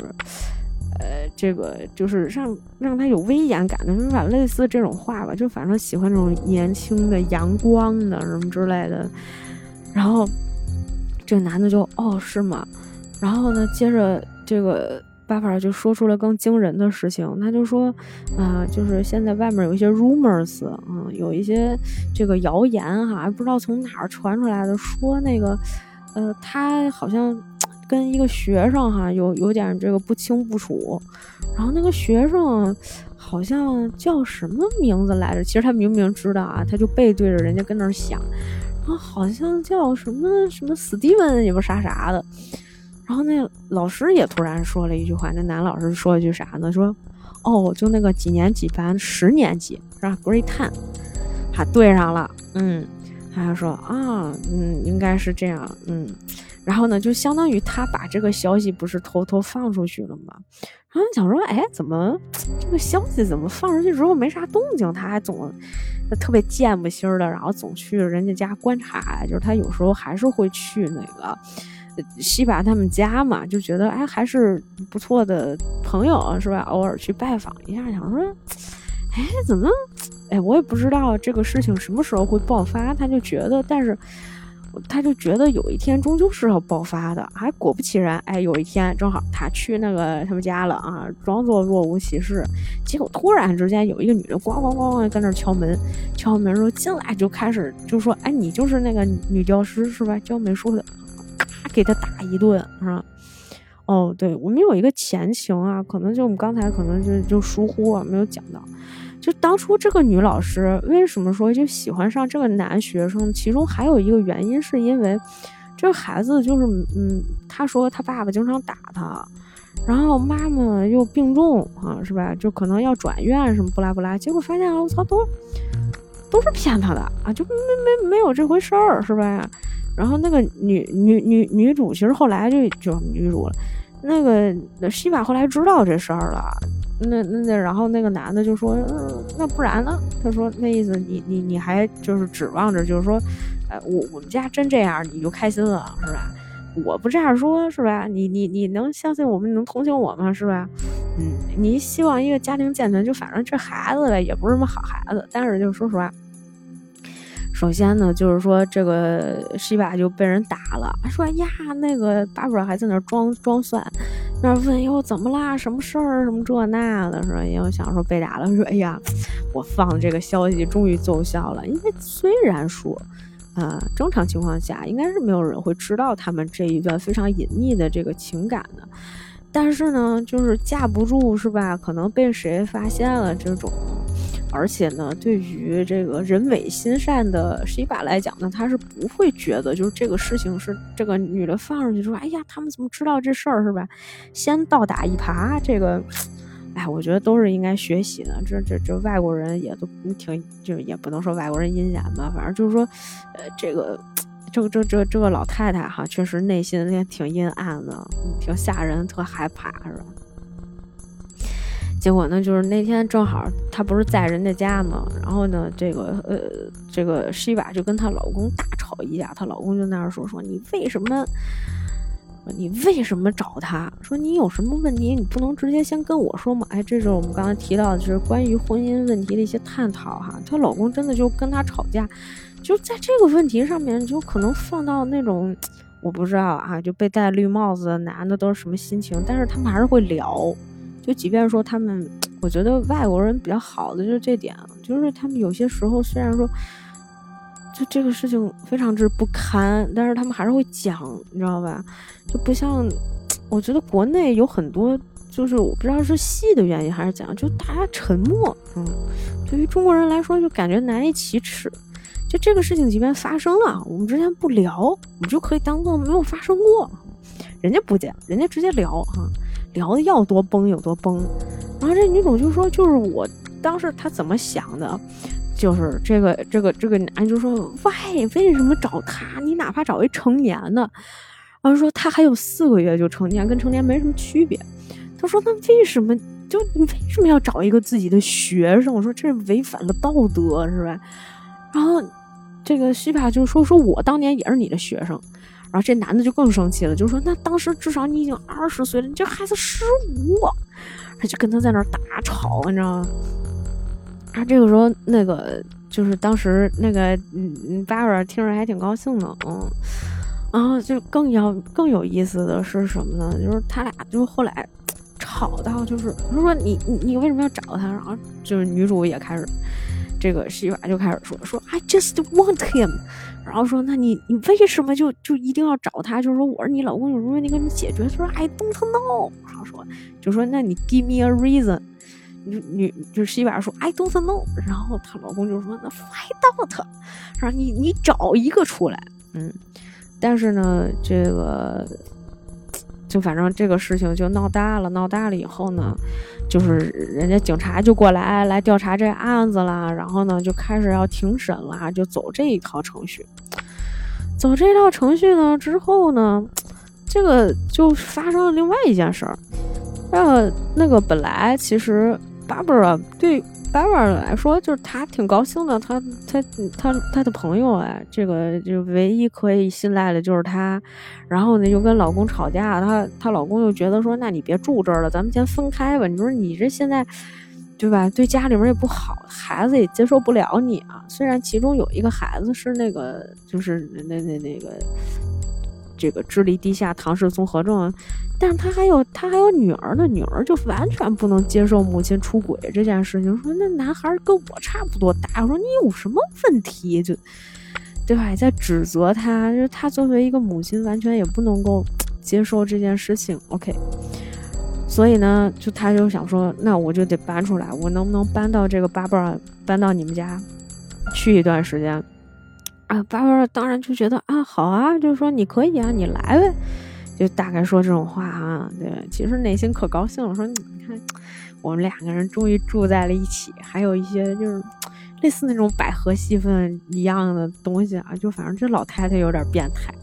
呃，这个就是让让他有威严感的，就是反类似这种话吧，就反正喜欢这种年轻的、阳光的什么之类的。然后这个男的就哦是吗？然后呢，接着这个爸爸就说出了更惊人的事情，他就说啊，就是现在外面有一些 rumors 嗯，有一些这个谣言哈，不知道从哪儿传出来的，说那个呃，他好像。跟一个学生哈有有点这个不清不楚，然后那个学生好像叫什么名字来着？其实他明明知道啊，他就背对着人家跟那儿想，然后好像叫什么什么史蒂文也不啥啥的。然后那老师也突然说了一句话，那男老师说了句啥呢？说哦，就那个几年级班十年级是吧？Grade Ten，他对上了，嗯，他就说啊，嗯，应该是这样，嗯。然后呢，就相当于他把这个消息不是偷偷放出去了吗？然后想说，哎，怎么这个消息怎么放出去之后没啥动静？他还总特别贱不心儿的，然后总去人家家观察。就是他有时候还是会去那个西巴他们家嘛，就觉得哎还是不错的朋友是吧？偶尔去拜访一下，想说，哎，怎么，哎，我也不知道这个事情什么时候会爆发。他就觉得，但是。他就觉得有一天终究是要爆发的，还果不其然，哎，有一天正好他去那个他们家了啊，装作若无其事，结果突然之间有一个女的咣咣咣咣在那敲门，敲门说进来就开始就说，哎，你就是那个女教师是吧？教美术的，咔给他打一顿是吧？哦，对我们有一个前情啊，可能就我们刚才可能就就疏忽了，没有讲到。就当初这个女老师为什么说就喜欢上这个男学生？其中还有一个原因，是因为这个孩子就是，嗯，他说他爸爸经常打他，然后妈妈又病重啊，是吧？就可能要转院什么不拉不拉，结果发现啊我操，都都是骗他的啊，就没没没有这回事儿，是吧？然后那个女女女女主其实后来就就女主了，那个西巴后来知道这事儿了。那那那，然后那个男的就说：“嗯，那不然呢？”他说：“那意思，你你你还就是指望着，就是说，呃，我我们家真这样，你就开心了，是吧？我不这样说，是吧？你你你能相信我们，能同情我吗？是吧？嗯，你希望一个家庭健全，就反正这孩子呗，也不是什么好孩子。但是就说实话。首先呢，就是说这个西巴就被人打了，说呀，那个巴布尔还在那装装蒜，那问哟怎么啦，什么事儿，什么这那的，是吧？因为想说被打了，说哎呀，我放这个消息终于奏效了，因为虽然说，啊，正常情况下应该是没有人会知道他们这一段非常隐秘的这个情感的，但是呢，就是架不住是吧？可能被谁发现了这种。而且呢，对于这个人美心善的西巴来讲呢，他是不会觉得就是这个事情是这个女的放上去说，哎呀，他们怎么知道这事儿是吧？先倒打一耙，这个，哎，我觉得都是应该学习的。这这这外国人也都挺，就是也不能说外国人阴险吧，反正就是说，呃，这个，这个这这这个老太太哈，确实内心也挺阴暗的，挺吓人，特害怕，是吧？结果呢，就是那天正好她不是在人家家嘛，然后呢，这个呃，这个西瓦就跟她老公大吵一架，她老公就那儿说说你为什么，你为什么找他？说你有什么问题，你不能直接先跟我说吗？哎，这是我们刚才提到的，就是关于婚姻问题的一些探讨哈。她老公真的就跟她吵架，就在这个问题上面，就可能放到那种我不知道啊，就被戴绿帽子的男的都是什么心情，但是他们还是会聊。就即便说他们，我觉得外国人比较好的就是这点，就是他们有些时候虽然说，就这个事情非常之不堪，但是他们还是会讲，你知道吧？就不像，我觉得国内有很多，就是我不知道是戏的原因还是怎样，就大家沉默，嗯，对于中国人来说就感觉难以启齿。就这个事情即便发生了，我们之间不聊，我们就可以当做没有发生过。人家不讲，人家直接聊哈。聊的要多崩有多崩，然后这女主就说：“就是我当时她怎么想的，就是这个这个这个男就说：‘喂，为什么找他？你哪怕找一成年的。’然后说他还有四个月就成年，跟成年没什么区别。他说：‘那为什么就你为什么要找一个自己的学生？’我说这违反了道德是吧？然后这个西巴就说：‘说我当年也是你的学生。’这男的就更生气了，就说：“那当时至少你已经二十岁了，你这孩子十五。”他就跟他在那儿大吵，你知道吗？啊，这个时候那个就是当时那个嗯嗯，巴尔听着还挺高兴的，嗯。然后就更要更有意思的是什么呢？就是他俩就后来吵到就是他说你你你为什么要找他？然后就是女主也开始。这个西瓦就开始说说 I just want him，然后说那你你为什么就就一定要找他？就是说我是你老公，有什么问题跟你解决？他说 I don't know，然后说就说那你 give me a reason，女女就是西瓦说 I don't know，然后她老公就说那 find out，然后你你找一个出来，嗯，但是呢这个。就反正这个事情就闹大了，闹大了以后呢，就是人家警察就过来来调查这案子啦，然后呢就开始要庭审了，就走这一套程序。走这套程序呢之后呢，这个就发生了另外一件事儿。呃，那个本来其实 Barbara 对。白尔来说，就是他挺高兴的。他他他他的朋友哎，这个就唯一可以信赖的就是他。然后呢，又跟老公吵架，她她老公又觉得说，那你别住这儿了，咱们先分开吧。你说你这现在，对吧？对家里面也不好，孩子也接受不了你啊。虽然其中有一个孩子是那个，就是那那那个。这个智力低下、唐氏综合症，但是他还有他还有女儿呢，女儿就完全不能接受母亲出轨这件事情。说那男孩跟我差不多大，我说你有什么问题？就对吧？在指责他，就是他作为一个母亲，完全也不能够接受这件事情。OK，所以呢，就他就想说，那我就得搬出来，我能不能搬到这个巴布尔，搬到你们家去一段时间？啊，巴巴当然就觉得啊，好啊，就是说你可以啊，你来呗，就大概说这种话啊。对，其实内心可高兴了，说你看，我们两个人终于住在了一起，还有一些就是类似那种百合戏份一样的东西啊。就反正这老太太有点变态，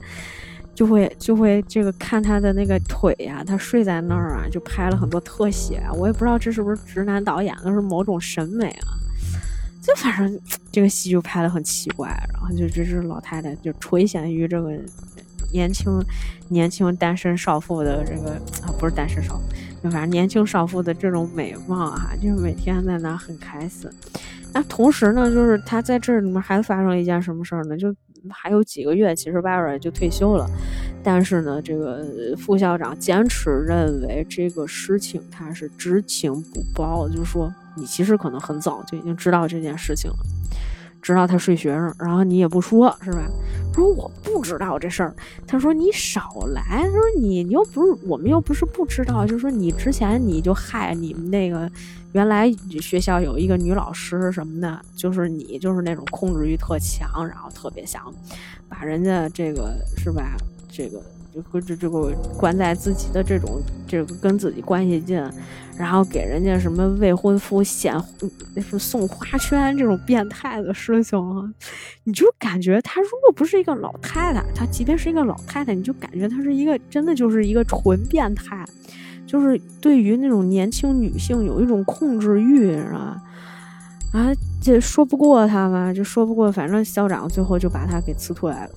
就会就会这个看她的那个腿呀，她睡在那儿啊，就拍了很多特写。我也不知道这是不是直男导演的是某种审美啊。就反正这个戏就拍的很奇怪，然后就这是老太太就垂涎于这个年轻年轻单身少妇的这个啊，不是单身少妇，就反正年轻少妇的这种美貌啊，就是每天在那很开心。那同时呢，就是他在这里面还发生了一件什么事儿呢？就还有几个月，其实 Vera 就退休了，但是呢，这个副校长坚持认为这个事情他是知情不报，就是说你其实可能很早就已经知道这件事情了。知道他睡学生，然后你也不说，是吧？说我不知道这事儿。他说你少来。他说你你又不是我们又不是不知道，就是说你之前你就害你们那个原来学校有一个女老师什么的，就是你就是那种控制欲特强，然后特别想把人家这个是吧？这个。就这这个关在自己的这种这个跟自己关系近，然后给人家什么未婚夫献那是送花圈这种变态的事情啊，你就感觉她如果不是一个老太太，她即便是一个老太太，你就感觉她是一个真的就是一个纯变态，就是对于那种年轻女性有一种控制欲，是吧？啊，这说不过他嘛，就说不过，反正校长最后就把他给辞退了。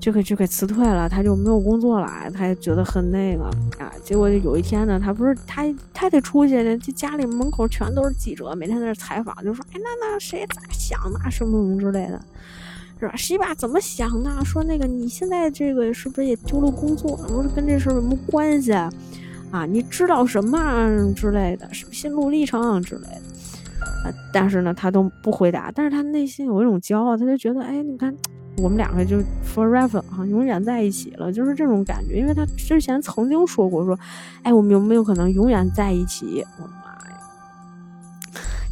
就给就给辞退了，他就没有工作了，他也觉得很那个啊。结果有一天呢，他不是他他得出去，这家里门口全都是记者，每天在那采访，就说哎那那谁咋想的什么什么之类的，是吧？谁吧怎么想的？说那个你现在这个是不是也丢了工作？不是跟这事有什么关系啊？你知道什么之类的，什么心路历程之类的啊？但是呢，他都不回答，但是他内心有一种骄傲，他就觉得哎，你看。我们两个就 forever 哈，永远在一起了，就是这种感觉。因为他之前曾经说过，说，哎，我们有没有可能永远在一起？我的妈呀，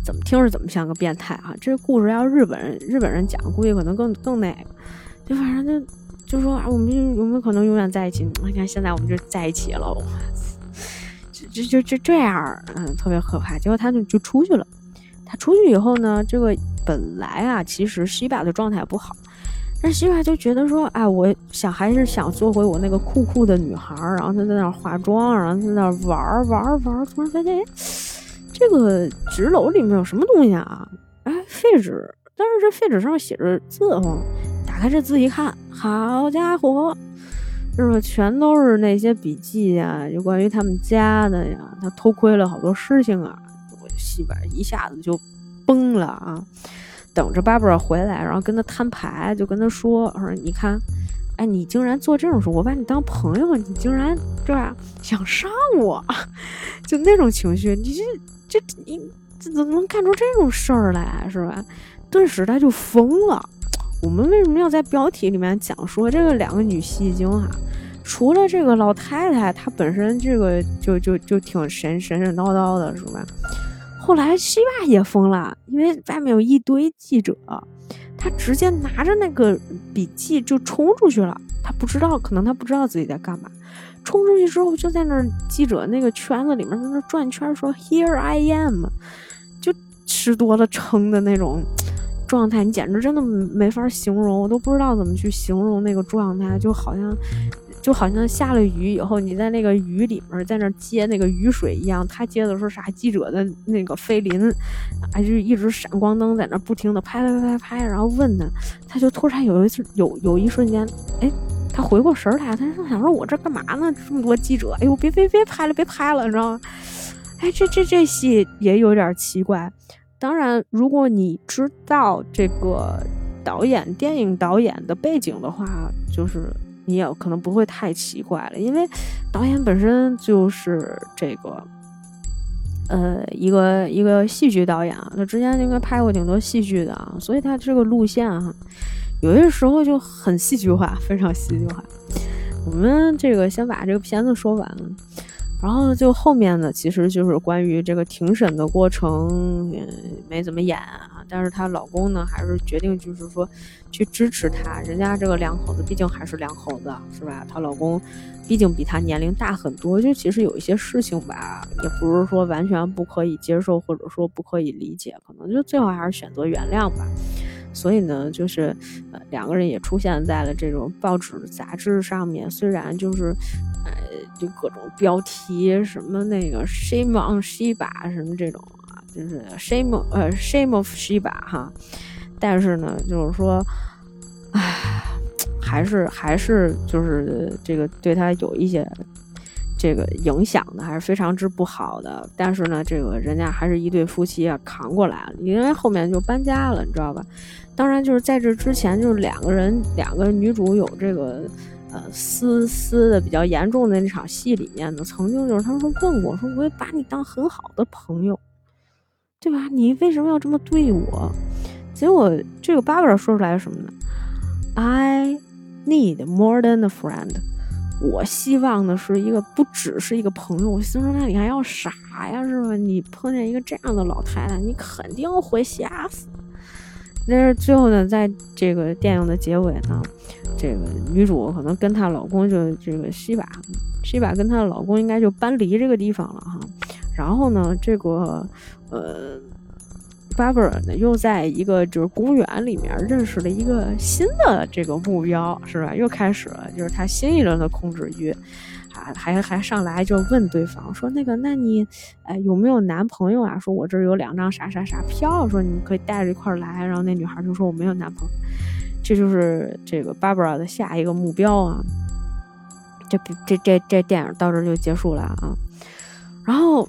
怎么听着怎么像个变态啊！这个故事要日本人日本人讲，估计可能更更那个。就反正就就说啊，我们有没有可能永远在一起？你看现在我们就在一起了，就就就这样，嗯，特别可怕。结果他就就出去了。他出去以后呢，这个本来啊，其实西巴的状态不好。但西巴就觉得说，哎，我想还是想做回我那个酷酷的女孩儿，然后她在那儿化妆，然后在那儿玩儿玩儿玩儿，突然发现，哎，这个纸篓里面有什么东西啊？哎，废纸，但是这废纸上写着字哈，打开这字一看，好家伙，就是？全都是那些笔记呀，就关于他们家的呀，他偷窥了好多事情啊，我西巴一下子就崩了啊！等着巴布尔回来，然后跟他摊牌，就跟他说：“说你看，哎，你竟然做这种事，我把你当朋友，你竟然对吧？想杀我，就那种情绪，你这这你这怎么能干出这种事儿来，是吧？顿时他就疯了。我们为什么要在标题里面讲说这个两个女戏精哈？除了这个老太太，她本身这个就就就挺神神神叨叨的，是吧？”后来西巴也疯了，因为外面有一堆记者，他直接拿着那个笔记就冲出去了。他不知道，可能他不知道自己在干嘛。冲出去之后，就在那记者那个圈子里面在那转圈，说 “Here I am”，就吃多了撑的那种状态，你简直真的没法形容，我都不知道怎么去形容那个状态，就好像。就好像下了雨以后，你在那个雨里面在那接那个雨水一样。他接的是啥？记者的那个菲林，哎，就一直闪光灯在那不停的拍拍拍拍拍，然后问他，他就突然有一次有有一瞬间，哎，他回过神来，他想说：“我这干嘛呢？这么多记者，哎呦，别别别拍了，别拍了，你知道吗？”哎，这这这戏也有点奇怪。当然，如果你知道这个导演电影导演的背景的话，就是。你也可能不会太奇怪了，因为导演本身就是这个，呃，一个一个戏剧导演啊，他之前应该拍过挺多戏剧的啊，所以他这个路线哈，有些时候就很戏剧化，非常戏剧化。我们这个先把这个片子说完。然后就后面呢，其实就是关于这个庭审的过程，嗯，没怎么演啊。但是她老公呢，还是决定就是说去支持她。人家这个两口子毕竟还是两口子，是吧？她老公毕竟比她年龄大很多，就其实有一些事情吧，也不是说完全不可以接受，或者说不可以理解，可能就最好还是选择原谅吧。所以呢，就是呃，两个人也出现在了这种报纸、杂志上面。虽然就是，呃，就各种标题，什么那个 “shame on Shiba” 什么这种，就是 “shame” 呃 “shame of Shiba” 哈。但是呢，就是说，唉，还是还是就是这个对他有一些这个影响的，还是非常之不好的。但是呢，这个人家还是一对夫妻啊，扛过来了，因为后面就搬家了，你知道吧？当然，就是在这之前，就是两个人，两个女主有这个呃撕撕的比较严重的那场戏里面呢，曾经就是他们说问我说，我也把你当很好的朋友，对吧？你为什么要这么对我？结果这个巴 a 说出来什么呢？I need more than a friend。我希望的是一个不只是一个朋友。我心说那你还要啥呀？是吧？你碰见一个这样的老太太，你肯定会吓死。但是最后呢，在这个电影的结尾呢，这个女主可能跟她老公就这个西巴，西巴跟她的老公应该就搬离这个地方了哈。然后呢，这个呃。巴布尔呢，又在一个就是公园里面认识了一个新的这个目标，是吧？又开始了，就是他新一轮的控制欲，啊，还还上来就问对方说：“那个，那你，哎，有没有男朋友啊？说我这儿有两张啥啥啥票，说你可以带着一块来。”然后那女孩就说：“我没有男朋友。”这就是这个巴布尔的下一个目标啊。这这这这电影到这就结束了啊。然后。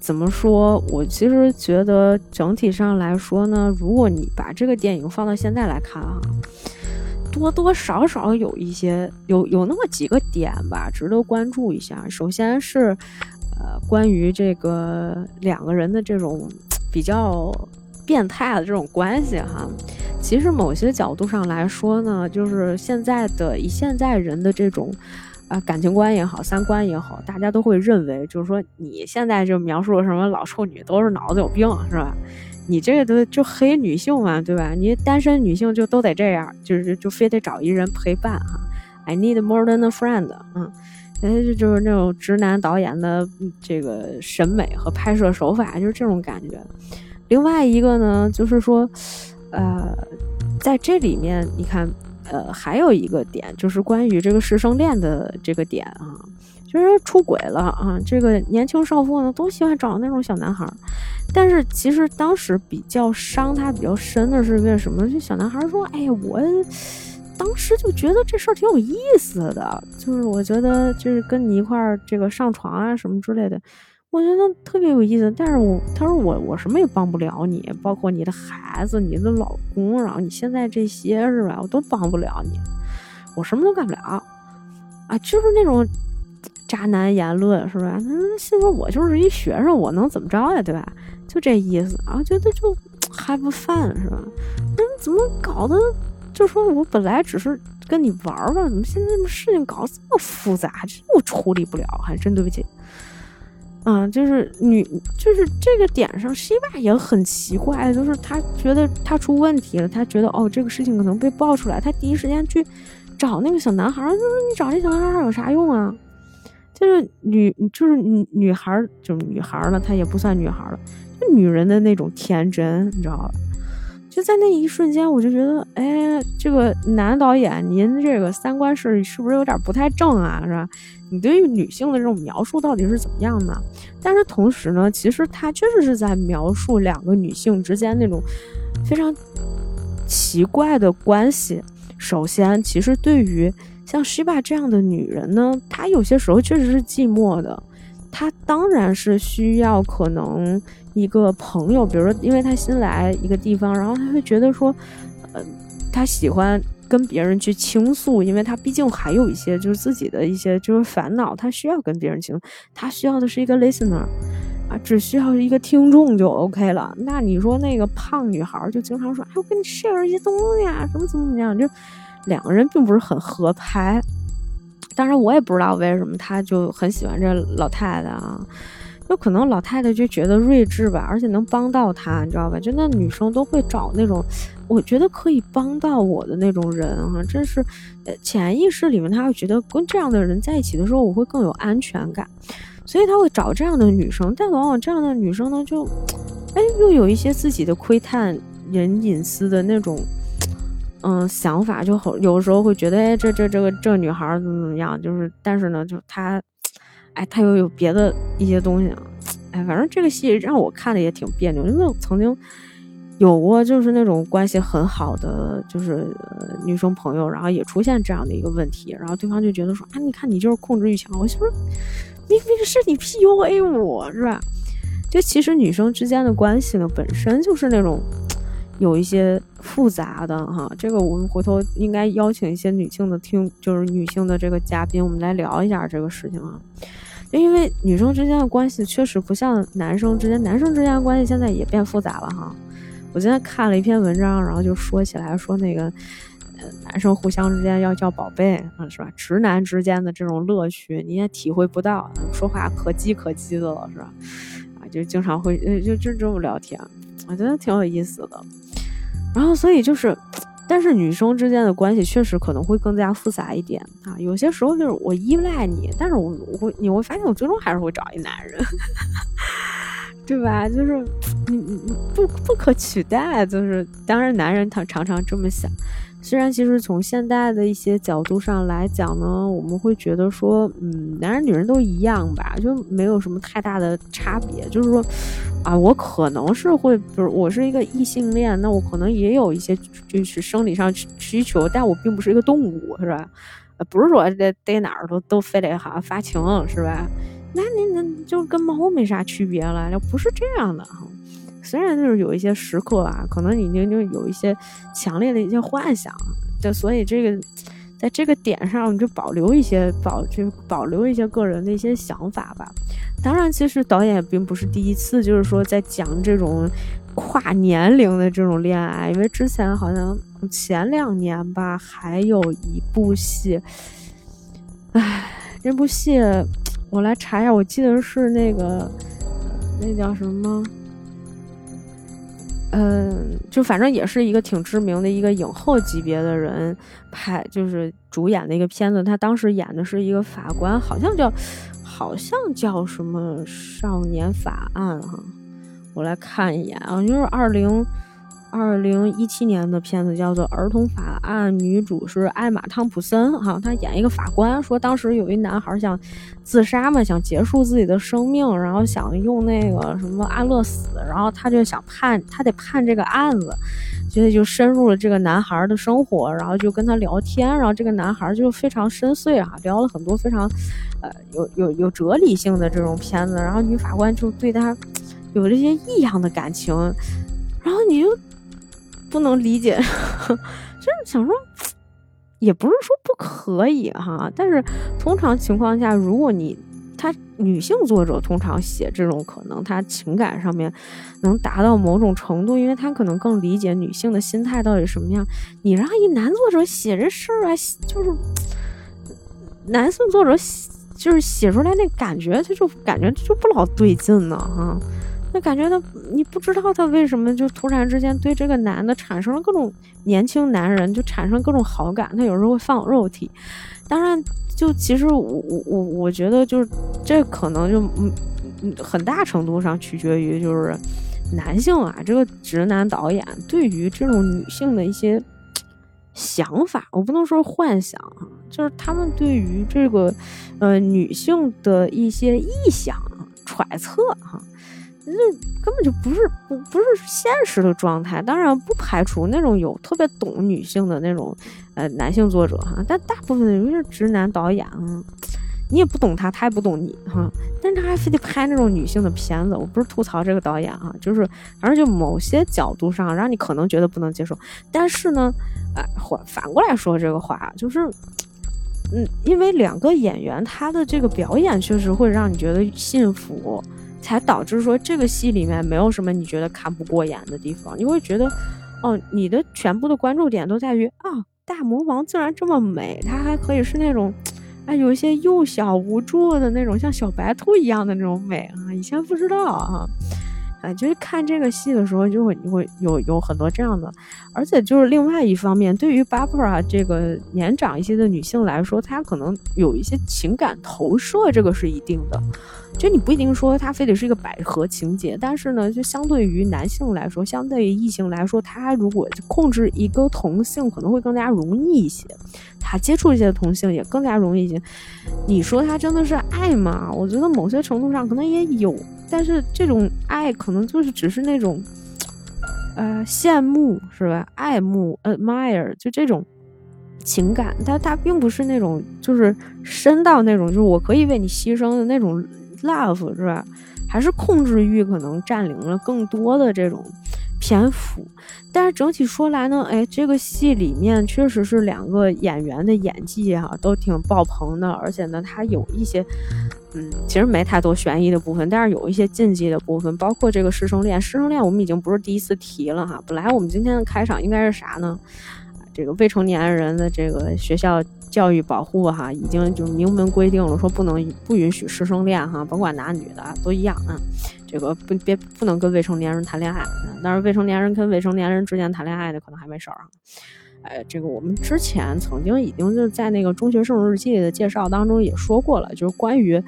怎么说？我其实觉得整体上来说呢，如果你把这个电影放到现在来看哈，多多少少有一些有有那么几个点吧，值得关注一下。首先是，呃，关于这个两个人的这种比较变态的这种关系哈，其实某些角度上来说呢，就是现在的以现在人的这种。啊，感情观也好，三观也好，大家都会认为，就是说你现在就描述什么老处女都是脑子有病，是吧？你这个都就黑女性嘛，对吧？你单身女性就都得这样，就是就非得找一人陪伴哈。I need more than a friend，嗯，哎，这就是那种直男导演的这个审美和拍摄手法，就是这种感觉。另外一个呢，就是说，呃，在这里面你看。呃，还有一个点就是关于这个师生恋的这个点啊，就是出轨了啊。这个年轻少妇呢，都喜欢找那种小男孩，但是其实当时比较伤他比较深的是为什么？这小男孩说：“哎呀，我当时就觉得这事儿挺有意思的，就是我觉得就是跟你一块儿这个上床啊什么之类的。”我觉得特别有意思，但是我他说我我什么也帮不了你，包括你的孩子、你的老公，然后你现在这些是吧，我都帮不了你，我什么都干不了啊，就是那种渣男言论是吧？他心说我就是一学生，我能怎么着呀，对吧？就这意思啊，觉得就还不犯是吧？那怎么搞的？就说我本来只是跟你玩玩，怎么现在事情搞这么复杂，这我处理不了，还真对不起。啊，就是女，就是这个点上，西巴也很奇怪，就是他觉得他出问题了，他觉得哦，这个事情可能被爆出来，他第一时间去找那个小男孩，就是你找这小男孩有啥用啊？就是女，就是女女孩，就是女孩了，她也不算女孩了，就女人的那种天真，你知道吧？就在那一瞬间，我就觉得，哎，这个男导演，您这个三观是是不是有点不太正啊？是吧？你对于女性的这种描述到底是怎么样呢？但是同时呢，其实他确实是在描述两个女性之间那种非常奇怪的关系。首先，其实对于像西巴这样的女人呢，她有些时候确实是寂寞的，她当然是需要可能。一个朋友，比如说，因为他新来一个地方，然后他会觉得说，呃，他喜欢跟别人去倾诉，因为他毕竟还有一些就是自己的一些就是烦恼，他需要跟别人倾，他需要的是一个 listener，啊，只需要一个听众就 OK 了。那你说那个胖女孩就经常说，哎，我跟你 share 一些东西啊，怎么怎么怎么样，就两个人并不是很合拍。当然，我也不知道为什么他就很喜欢这老太太啊。就可能老太太就觉得睿智吧，而且能帮到她，你知道吧？就那女生都会找那种，我觉得可以帮到我的那种人啊，真是，呃，潜意识里面她会觉得跟这样的人在一起的时候，我会更有安全感，所以他会找这样的女生。但往往这样的女生呢，就，哎，又有一些自己的窥探人隐私的那种，嗯，想法，就好，有时候会觉得，哎，这这这个这女孩怎么怎么样，就是，但是呢，就她。哎，他又有别的一些东西啊，哎，反正这个戏让我看的也挺别扭，因为我曾经有过就是那种关系很好的就是女生朋友，然后也出现这样的一个问题，然后对方就觉得说啊，你看你就是控制欲强，我就说明明是你 PUA 我是吧？就其实女生之间的关系呢，本身就是那种有一些复杂的哈。这个我们回头应该邀请一些女性的听，就是女性的这个嘉宾，我们来聊一下这个事情啊。因为女生之间的关系确实不像男生之间，男生之间的关系现在也变复杂了哈。我今天看了一篇文章，然后就说起来说那个，呃，男生互相之间要叫宝贝啊，是吧？直男之间的这种乐趣你也体会不到，说话可叽可叽的了，是吧？啊就经常会就就这么聊天，我觉得挺有意思的。然后所以就是，但是女生之间的关系确实可能会更加复杂一点啊。有些时候就是我依赖你，但是我我会你会发现我最终还是会找一男人，对吧？就是你你你不不可取代，就是当然男人他常常这么想。虽然其实从现代的一些角度上来讲呢，我们会觉得说，嗯，男人女人都一样吧，就没有什么太大的差别。就是说，啊，我可能是会，就是我是一个异性恋，那我可能也有一些就是生理上需求，但我并不是一个动物，是吧？不是说在在哪儿都都非得哈发情，是吧？那你那就跟猫没啥区别了，就不是这样的。虽然就是有一些时刻啊，可能已经就有一些强烈的一些幻想，就所以这个在这个点上你就保留一些保就保留一些个人的一些想法吧。当然，其实导演也并不是第一次，就是说在讲这种跨年龄的这种恋爱，因为之前好像前两年吧，还有一部戏，唉，这部戏我来查一下，我记得是那个那叫什么？嗯，就反正也是一个挺知名的一个影后级别的人拍，就是主演的一个片子。他当时演的是一个法官，好像叫，好像叫什么《少年法案》哈。我来看一眼啊，就是二零。二零一七年的片子叫做《儿童法案》，女主是艾玛汤普森，哈，她演一个法官，说当时有一男孩想自杀嘛，想结束自己的生命，然后想用那个什么安乐死，然后他就想判，他得判这个案子，所以就深入了这个男孩的生活，然后就跟他聊天，然后这个男孩就非常深邃啊，聊了很多非常，呃，有有有哲理性的这种片子，然后女法官就对他 有这些异样的感情，然后你就。不能理解，就是想说，也不是说不可以哈，但是通常情况下，如果你他女性作者通常写这种，可能他情感上面能达到某种程度，因为他可能更理解女性的心态到底什么样。你让一男作者写这事儿啊，就是男性作者写就是写出来那感觉，他就感觉就不老对劲呢，哈。那感觉他，你不知道他为什么就突然之间对这个男的产生了各种年轻男人就产生各种好感。他有时候会放肉体，当然，就其实我我我我觉得就是这可能就嗯嗯很大程度上取决于就是男性啊这个直男导演对于这种女性的一些想法，我不能说幻想啊，就是他们对于这个呃女性的一些臆想揣测哈。这根本就不是不不是现实的状态，当然不排除那种有特别懂女性的那种呃男性作者哈，但大部分人是直男导演啊，你也不懂他，他也不懂你哈，但是他还非得拍那种女性的片子，我不是吐槽这个导演哈，就是反正就某些角度上让你可能觉得不能接受，但是呢，哎，反反过来说这个话就是，嗯，因为两个演员他的这个表演确实会让你觉得幸福。才导致说这个戏里面没有什么你觉得看不过眼的地方，你会觉得，哦，你的全部的关注点都在于啊，大魔王竟然这么美，他还可以是那种，哎，有一些幼小无助的那种像小白兔一样的那种美啊，以前不知道啊。哎，就是看这个戏的时候，就会你会有有很多这样的，而且就是另外一方面，对于 Barbara 这个年长一些的女性来说，她可能有一些情感投射，这个是一定的。就你不一定说她非得是一个百合情节，但是呢，就相对于男性来说，相对于异性来说，他如果控制一个同性可能会更加容易一些，他接触一些同性也更加容易一些。你说他真的是爱吗？我觉得某些程度上可能也有。但是这种爱可能就是只是那种，呃羡慕是吧？爱慕 admire 就这种情感，但它并不是那种就是深到那种就是我可以为你牺牲的那种 love 是吧？还是控制欲可能占领了更多的这种。篇幅，但是整体说来呢，哎，这个戏里面确实是两个演员的演技哈都挺爆棚的，而且呢，它有一些，嗯，其实没太多悬疑的部分，但是有一些禁忌的部分，包括这个师生恋。师生恋我们已经不是第一次提了哈，本来我们今天的开场应该是啥呢？这个未成年人的这个学校教育保护哈，已经就明文规定了，说不能不允许师生恋哈，甭管男女的都一样啊。这个不别不能跟未成年人谈恋爱，但是未成年人跟未成年人之间谈恋爱的可能还没事儿啊。哎，这个我们之前曾经已经就在那个中学生日记的介绍当中也说过了，就是关于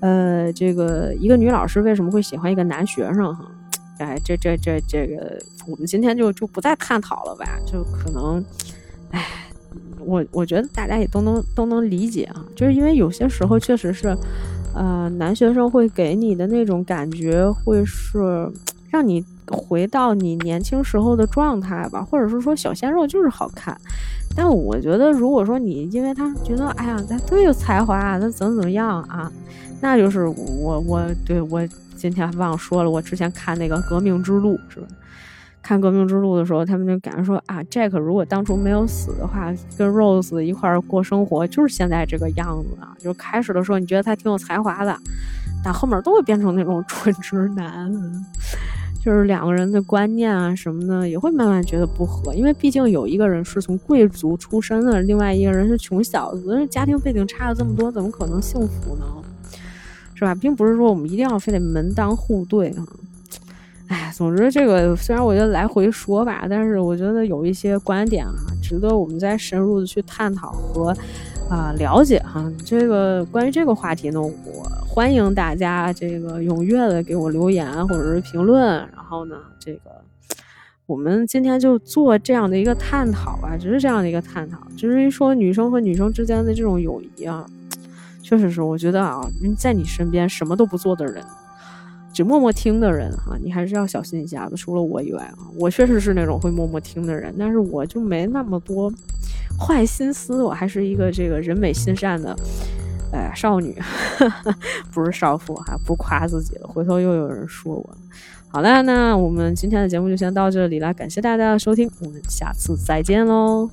呃这个一个女老师为什么会喜欢一个男学生哈。哎，这这这这个我们今天就就不再探讨了吧，就可能，我我觉得大家也都能都能理解啊，就是因为有些时候确实是。呃，男学生会给你的那种感觉，会是让你回到你年轻时候的状态吧，或者是说小鲜肉就是好看。但我觉得，如果说你因为他觉得，哎呀，他特有才华，他怎么怎么样啊，那就是我我对我今天忘说了，我之前看那个《革命之路》是吧？看《革命之路》的时候，他们就感觉说啊，Jack 如果当初没有死的话，跟 Rose 一块儿过生活，就是现在这个样子啊。就开始的时候你觉得他挺有才华的，但后面都会变成那种 蠢直男，就是两个人的观念啊什么的也会慢慢觉得不合，因为毕竟有一个人是从贵族出身的，另外一个人是穷小子，家庭背景差了这么多，怎么可能幸福呢？是吧？并不是说我们一定要非得门当户对啊。哎，总之这个虽然我觉得来回说吧，但是我觉得有一些观点啊，值得我们再深入的去探讨和啊了解哈。这个关于这个话题呢，我欢迎大家这个踊跃的给我留言或者是评论。然后呢，这个我们今天就做这样的一个探讨吧，只是这样的一个探讨。至于说女生和女生之间的这种友谊啊，确实是我觉得啊，在你身边什么都不做的人。只默默听的人哈，你还是要小心一下子。除了我以外啊，我确实是那种会默默听的人，但是我就没那么多坏心思。我还是一个这个人美心善的，哎，少女，不是少妇哈，不夸自己了。回头又有人说我。好了，那我们今天的节目就先到这里了，感谢大家的收听，我们下次再见喽。